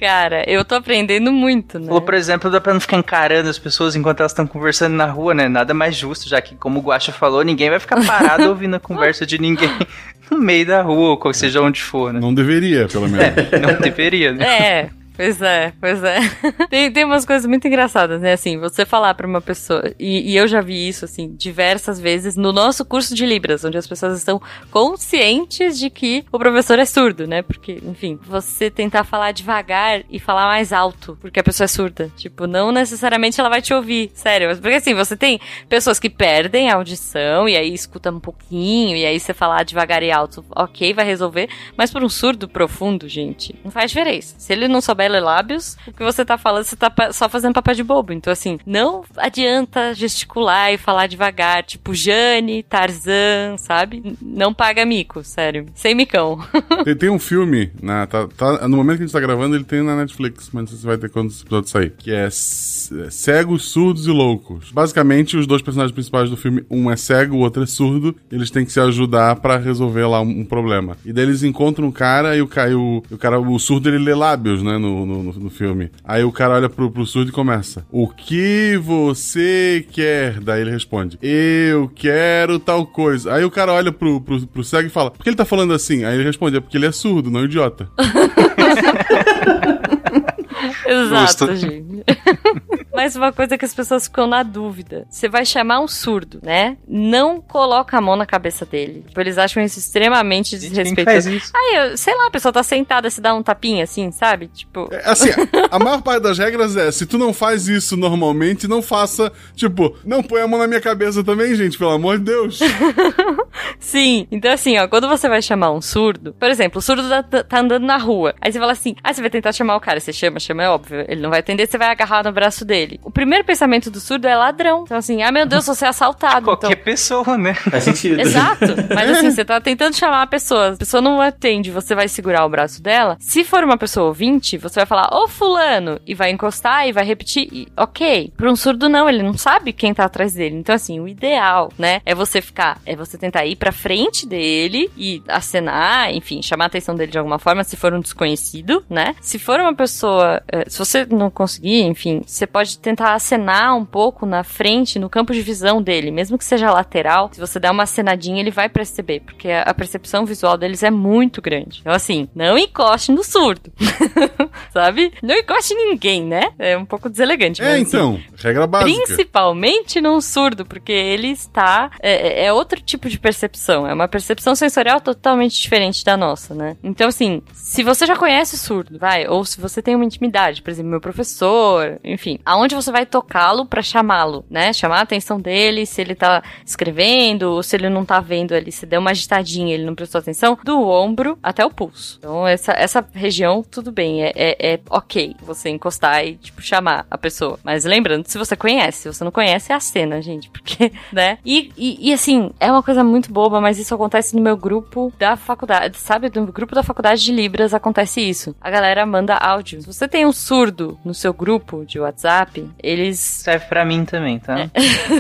Cara, eu tô aprendendo muito, né? Ou, por exemplo, dá pra não ficar encarando as pessoas enquanto elas estão conversando na rua, né? Nada mais justo, já que, como o Guacha falou, ninguém vai ficar parado *laughs* ouvindo a conversa de ninguém *laughs* no meio da rua, ou seja onde for, né? Não deveria, pelo menos. É, não deveria, né? É, Pois é, pois é. *laughs* tem, tem umas coisas muito engraçadas, né? Assim, você falar pra uma pessoa, e, e, eu já vi isso, assim, diversas vezes no nosso curso de Libras, onde as pessoas estão conscientes de que o professor é surdo, né? Porque, enfim, você tentar falar devagar e falar mais alto, porque a pessoa é surda. Tipo, não necessariamente ela vai te ouvir, sério. Porque assim, você tem pessoas que perdem a audição e aí escuta um pouquinho, e aí você falar devagar e alto, ok, vai resolver. Mas por um surdo profundo, gente, não faz diferença. Se ele não souber lábios, o que você tá falando, você tá só fazendo papel de bobo. Então, assim, não adianta gesticular e falar devagar, tipo Jane, Tarzan, sabe? Não paga mico, sério. Sem micão. *laughs* tem, tem, um filme, na, tá, tá, no momento que a gente tá gravando, ele tem na Netflix, mas não sei se vai ter quando esse episódio sair. Que é Cegos, Surdos e Loucos. Basicamente, os dois personagens principais do filme, um é cego, o outro é surdo, eles têm que se ajudar para resolver lá um, um, problema. E daí eles encontram um cara e o, o, o cara, o surdo, ele lê lábios, né? No, no, no, no, filme. Aí o cara olha pro, pro surdo e começa: O que você quer? Daí ele responde: Eu quero tal coisa. Aí o cara olha pro, pro, pro cego e fala: Por que ele tá falando assim? Aí ele responde: É porque ele é surdo, não idiota. *laughs* Exato, gente. Mas uma coisa que as pessoas ficam na dúvida. Você vai chamar um surdo, né? Não coloca a mão na cabeça dele. Tipo, eles acham isso extremamente desrespeitoso. Aí, eu, sei lá, a pessoa tá sentada, se dá um tapinha assim, sabe? Tipo. É, assim, *laughs* a maior parte das regras é: se tu não faz isso normalmente, não faça. Tipo, não põe a mão na minha cabeça também, gente, pelo amor de Deus. *laughs* Sim. Então, assim, ó, quando você vai chamar um surdo, por exemplo, o surdo tá, tá andando na rua. Aí você fala assim: ah, você vai tentar chamar o cara. Você chama, chama, é óbvio. Ele não vai atender, você vai agarrar no braço dele. O primeiro pensamento do surdo é ladrão. Então, assim, ah, meu Deus, você é assaltado. Qualquer então... pessoa, né? Faz sentido. Exato. *laughs* Mas assim, você tá tentando chamar a pessoa, a pessoa não atende, você vai segurar o braço dela. Se for uma pessoa ouvinte, você vai falar, ô fulano, e vai encostar e vai repetir, e, ok. Para um surdo, não, ele não sabe quem tá atrás dele. Então, assim, o ideal, né, é você ficar, é você tentar ir pra frente dele e acenar, enfim, chamar a atenção dele de alguma forma, se for um desconhecido, né? Se for uma pessoa, eh, se você não conseguir, enfim, você pode pode tentar acenar um pouco na frente, no campo de visão dele, mesmo que seja lateral. Se você der uma acenadinha, ele vai perceber, porque a percepção visual deles é muito grande. Então, assim, não encoste no surdo. *laughs* Sabe? Não encoste em ninguém, né? É um pouco deselegante. É, mas, assim, então, regra básica. Principalmente num surdo, porque ele está. É, é outro tipo de percepção. É uma percepção sensorial totalmente diferente da nossa, né? Então, assim, se você já conhece o surdo, vai, ou se você tem uma intimidade, por exemplo, meu professor, enfim, aonde você vai tocá-lo para chamá-lo, né? Chamar a atenção dele, se ele tá escrevendo, ou se ele não tá vendo ali, se der uma agitadinha ele não prestou atenção, do ombro até o pulso. Então, essa, essa região, tudo bem, é, é, é ok você encostar e, tipo, chamar a pessoa. Mas lembrando, se você conhece, se você não conhece, é a cena, gente, porque, *laughs* né? E, e, e, assim, é uma coisa muito boba, mas isso acontece no meu grupo da faculdade, sabe? No grupo da faculdade de Libras acontece isso. A galera manda áudio. Se você tem um surdo no seu grupo de WhatsApp, eles. Serve pra mim também, tá?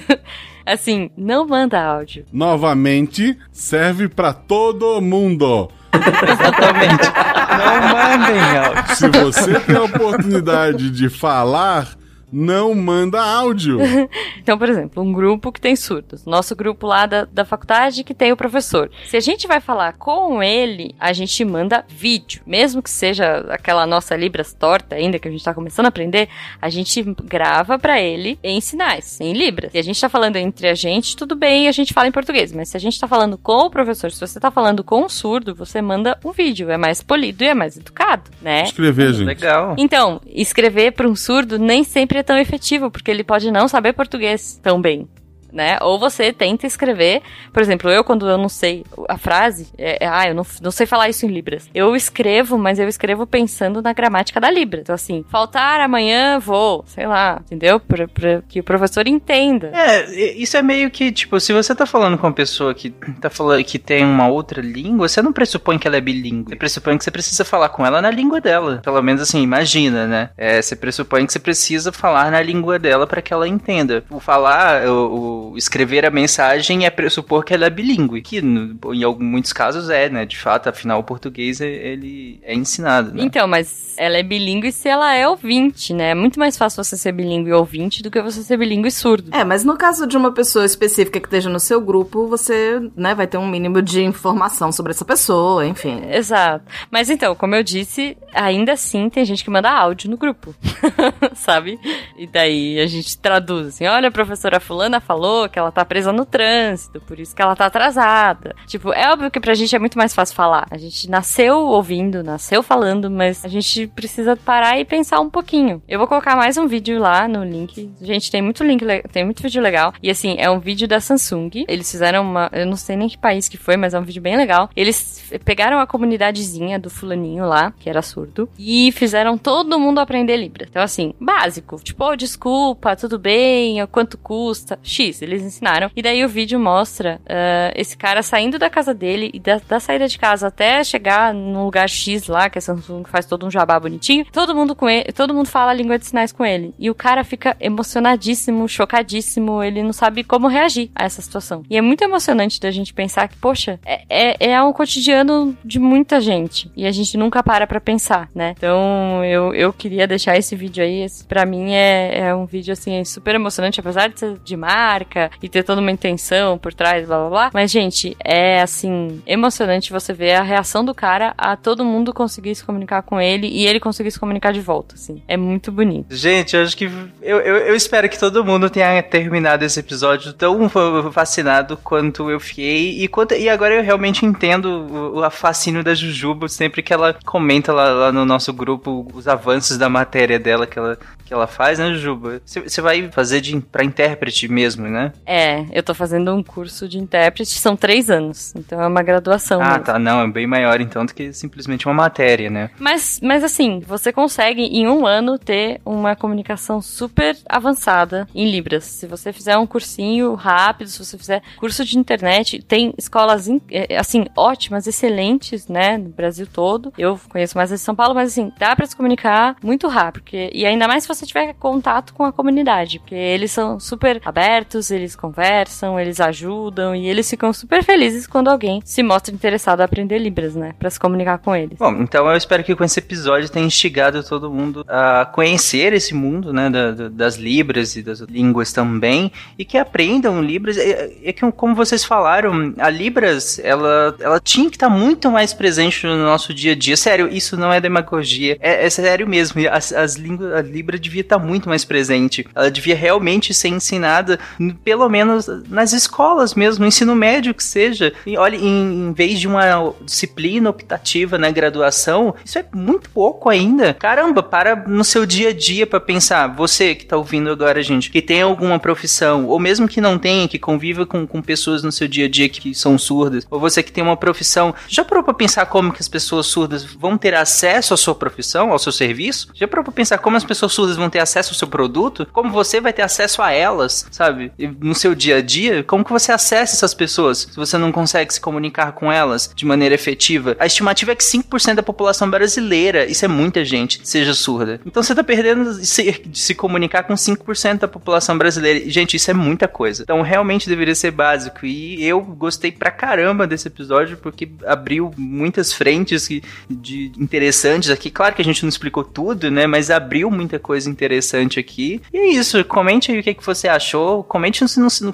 *laughs* assim, não manda áudio. Novamente, serve pra todo mundo. Exatamente. Não mandem áudio. Se você tem a oportunidade de falar, não manda áudio. *laughs* então, por exemplo, um grupo que tem surdos. Nosso grupo lá da, da faculdade que tem o professor. Se a gente vai falar com ele, a gente manda vídeo. Mesmo que seja aquela nossa Libras torta ainda, que a gente tá começando a aprender, a gente grava para ele em sinais, em Libras. Se a gente tá falando entre a gente, tudo bem, a gente fala em português. Mas se a gente tá falando com o professor, se você tá falando com um surdo, você manda um vídeo. É mais polido e é mais educado, né? Escrever, gente. Legal. Então, escrever para um surdo nem sempre é tão efetivo, porque ele pode não saber português tão bem. Né? Ou você tenta escrever, por exemplo, eu quando eu não sei a frase, é, é, ah, eu não, não sei falar isso em Libras. Eu escrevo, mas eu escrevo pensando na gramática da Libra. Então, assim, faltar amanhã, vou, sei lá, entendeu? Pra, pra que o professor entenda. É, isso é meio que, tipo, se você tá falando com uma pessoa que tá falando que tem uma outra língua, você não pressupõe que ela é bilíngue. Você pressupõe que você precisa falar com ela na língua dela. Pelo menos assim, imagina, né? É, você pressupõe que você precisa falar na língua dela para que ela entenda. O falar, o, o escrever a mensagem é pressupor que ela é bilíngue, que no, em alguns, muitos casos é, né? De fato, afinal, o português ele é ensinado, né? Então, mas ela é bilíngue se ela é ouvinte, né? É muito mais fácil você ser bilíngue e ouvinte do que você ser bilíngue e surdo. É, mas no caso de uma pessoa específica que esteja no seu grupo, você, né, vai ter um mínimo de informação sobre essa pessoa, enfim. Exato. Mas então, como eu disse, ainda assim tem gente que manda áudio no grupo, *laughs* sabe? E daí a gente traduz assim: olha, a professora Fulana falou que ela tá presa no trânsito, por isso que ela tá atrasada. Tipo, é óbvio que pra gente é muito mais fácil falar. A gente nasceu ouvindo, nasceu falando, mas a gente precisa parar e pensar um pouquinho. Eu vou colocar mais um vídeo lá no link. Gente, tem muito link, tem muito vídeo legal. E assim, é um vídeo da Samsung. Eles fizeram uma, eu não sei nem que país que foi, mas é um vídeo bem legal. Eles pegaram a comunidadezinha do fulaninho lá, que era surdo, e fizeram todo mundo aprender Libra. Então assim, básico, tipo, oh, desculpa, tudo bem, quanto custa, X. Eles ensinaram. E daí o vídeo mostra uh, esse cara saindo da casa dele e da, da, saída de casa até chegar num lugar X lá, que a Samsung faz todo um jabá bonitinho. Todo mundo com ele, todo mundo fala a língua de sinais com ele. E o cara fica emocionadíssimo, chocadíssimo, ele não sabe como reagir a essa situação. E é muito emocionante da gente pensar que, poxa, é, é, é um cotidiano de muita gente. E a gente nunca para pra pensar, né? Então eu, eu queria deixar esse vídeo aí. Esse, pra mim é, é um vídeo assim super emocionante, apesar de ser de marca e ter toda uma intenção por trás, blá blá blá. Mas, gente, é assim, emocionante você ver a reação do cara a todo mundo conseguir se comunicar com ele e ele conseguir se comunicar de volta, assim. É muito bonito. Gente, eu acho que. Eu, eu, eu espero que todo mundo tenha terminado esse episódio tão fascinado quanto eu fiquei. E, quanto, e agora eu realmente entendo o, o fascínio da Jujuba sempre que ela comenta lá, lá no nosso grupo os avanços da matéria dela que ela, que ela faz, né, Jujuba? Você vai fazer de, pra intérprete mesmo, né? É, eu tô fazendo um curso de intérprete, são três anos, então é uma graduação. Ah, mesmo. tá, não, é bem maior então do que simplesmente uma matéria, né? Mas, mas assim, você consegue em um ano ter uma comunicação super avançada em Libras. Se você fizer um cursinho rápido, se você fizer curso de internet, tem escolas, é, assim, ótimas, excelentes, né, no Brasil todo. Eu conheço mais de São Paulo, mas assim, dá para se comunicar muito rápido, porque, e ainda mais se você tiver contato com a comunidade, porque eles são super abertos, eles conversam, eles ajudam e eles ficam super felizes quando alguém se mostra interessado a aprender Libras, né? Pra se comunicar com eles. Bom, então eu espero que com esse episódio tenha instigado todo mundo a conhecer esse mundo, né? da- da- das Libras e das línguas também e que aprendam Libras. É, é que, como vocês falaram, a Libras, ela, ela tinha que estar muito mais presente no nosso dia a dia. Sério, isso não é demagogia. É, é sério mesmo. As, as línguas, a Libra devia estar muito mais presente. Ela devia realmente ser ensinada, pelo menos nas escolas mesmo, no ensino médio que seja. E olha, em, em vez de uma disciplina optativa na graduação, isso é muito pouco ainda. Caramba, para no seu dia a dia para pensar. Você que tá ouvindo agora, gente, que tem alguma profissão, ou mesmo que não tenha, que conviva com, com pessoas no seu dia a dia que são surdas, ou você que tem uma profissão, já parou pra pensar como que as pessoas surdas vão ter acesso à sua profissão, ao seu serviço? Já parou pra pensar como as pessoas surdas vão ter acesso ao seu produto? Como você vai ter acesso a elas, sabe? No seu dia a dia? Como que você acessa essas pessoas se você não consegue se comunicar com elas de maneira efetiva? A estimativa é que 5% da população brasileira, isso é muita gente, seja surda. Então você tá perdendo de se, comunicar com 5% da população brasileira. Gente, isso é muita coisa. Então realmente deveria ser básico. E eu gostei pra caramba desse episódio porque abriu muitas frentes de interessantes aqui. Claro que a gente não explicou tudo, né? Mas abriu muita coisa interessante aqui. E é isso. Comente aí o que, que você achou. Comente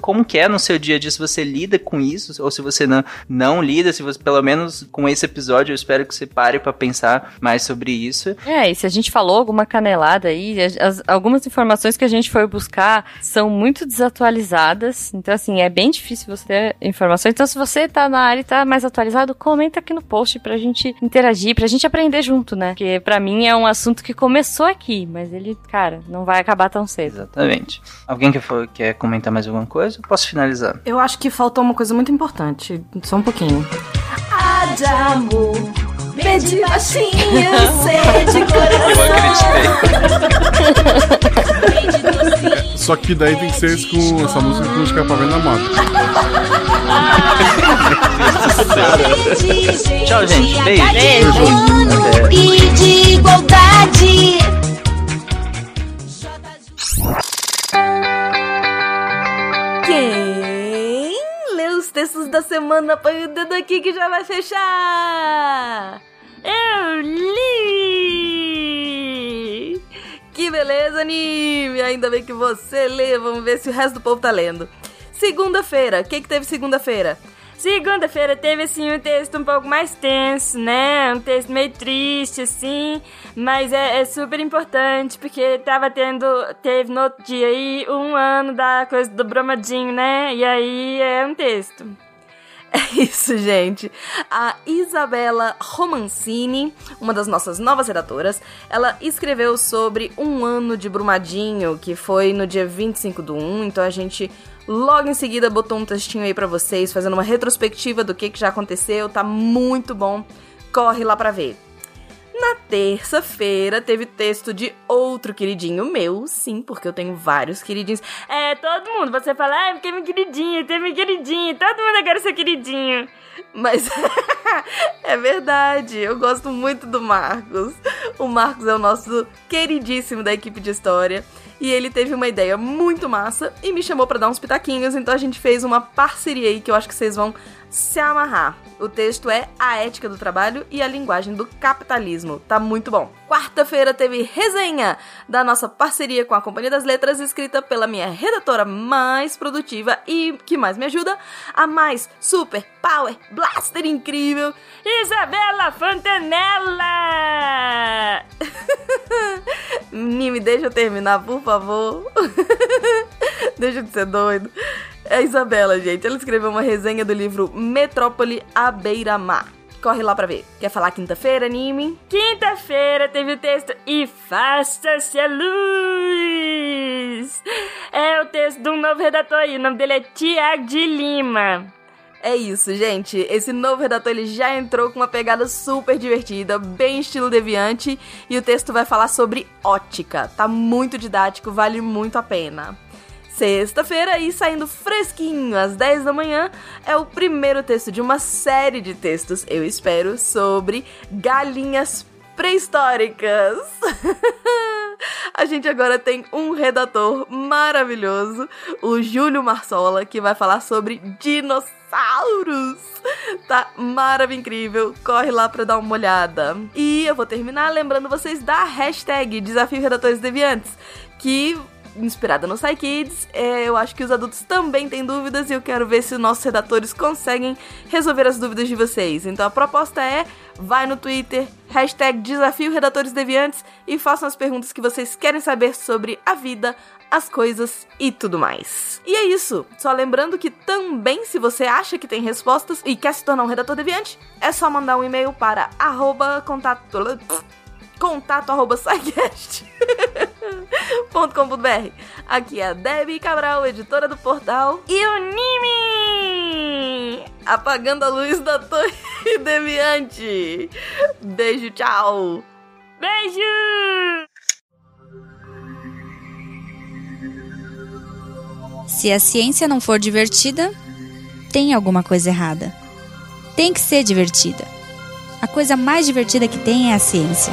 como que é no seu dia a dia, se você lida com isso, ou se você não, não lida, se você, pelo menos com esse episódio, eu espero que você pare pra pensar mais sobre isso. É, e se a gente falou alguma canelada aí, as- as- algumas informações que a gente foi buscar são muito desatualizadas. Então, assim, é bem difícil você ter informações. Então, se você tá na área e tá mais atualizado, comenta aqui no post pra gente interagir, pra gente aprender junto, né? Porque pra mim é um assunto que começou aqui, mas ele, cara, não vai acabar tão cedo. Exatamente. Alguém quer, fa- quer comentar mais alguma coisa? Eu posso finalizar. Eu acho que faltou uma coisa muito importante. Só um pouquinho. Adamo, pede baixinho, sede *laughs* Só que daí tem que ser esse com essa música com escapamento na moto. Tchau, gente. Beijo. Beijo. E de igualdade. Textos da semana? Põe o dedo aqui que já vai fechar. Eu li! Que beleza, anime! Ainda bem que você lê. Vamos ver se o resto do povo tá lendo. Segunda-feira. O que, que teve segunda-feira? Segunda-feira teve, assim, um texto um pouco mais tenso, né? Um texto meio triste, assim. Mas é, é super importante, porque tava tendo... Teve no outro dia aí um ano da coisa do bromadinho, né? E aí é um texto. *laughs* É isso, gente. A Isabela Romancini, uma das nossas novas redatoras, ela escreveu sobre um ano de Brumadinho, que foi no dia 25 do 1, então a gente logo em seguida botou um textinho aí pra vocês, fazendo uma retrospectiva do que, que já aconteceu, tá muito bom, corre lá pra ver. Na terça-feira teve texto de outro queridinho meu, sim, porque eu tenho vários queridinhos. É, todo mundo. Você fala, ah, porque é meu queridinho, tem meu queridinho. Todo mundo agora é seu queridinho. Mas *laughs* é verdade, eu gosto muito do Marcos. O Marcos é o nosso queridíssimo da equipe de história. E ele teve uma ideia muito massa e me chamou pra dar uns pitaquinhos, então a gente fez uma parceria aí que eu acho que vocês vão se amarrar. O texto é A Ética do Trabalho e a Linguagem do Capitalismo. Tá muito bom. Quarta-feira teve resenha da nossa parceria com a Companhia das Letras, escrita pela minha redatora mais produtiva e que mais me ajuda, a mais super power blaster incrível, Isabela Fontanella! *laughs* Me deixa eu terminar, por favor. *laughs* deixa de ser doido. É a Isabela, gente. Ela escreveu uma resenha do livro Metrópole à Beira-Mar. Corre lá pra ver. Quer falar quinta-feira, anime? Quinta-feira teve o texto E Faça-se a Luz! É o texto de um novo redator aí, o nome dele é Tiago de Lima. É isso, gente. Esse novo redator ele já entrou com uma pegada super divertida, bem estilo deviante, e o texto vai falar sobre ótica. Tá muito didático, vale muito a pena. Sexta-feira e saindo fresquinho às 10 da manhã é o primeiro texto de uma série de textos, eu espero, sobre galinhas pré-históricas. *laughs* A gente agora tem um redator maravilhoso, o Júlio Marsola, que vai falar sobre dinossauros. Tá maravilhoso, incrível. Corre lá pra dar uma olhada. E eu vou terminar lembrando vocês da hashtag Desafio Redatores Deviantes, que inspirada no PsyKids. É, eu acho que os adultos também têm dúvidas e eu quero ver se os nossos redatores conseguem resolver as dúvidas de vocês. Então a proposta é, vai no Twitter, hashtag Desafio Redatores Deviantes e façam as perguntas que vocês querem saber sobre a vida, as coisas e tudo mais. E é isso. Só lembrando que também, se você acha que tem respostas e quer se tornar um redator deviante, é só mandar um e-mail para arroba contato contato arroba *laughs* .com.br. Aqui é a Debbie Cabral, editora do portal, e o Nimi! Apagando a luz da torre *laughs* deviante. Beijo, tchau! Beijo! Se a ciência não for divertida, tem alguma coisa errada. Tem que ser divertida. A coisa mais divertida que tem é a ciência.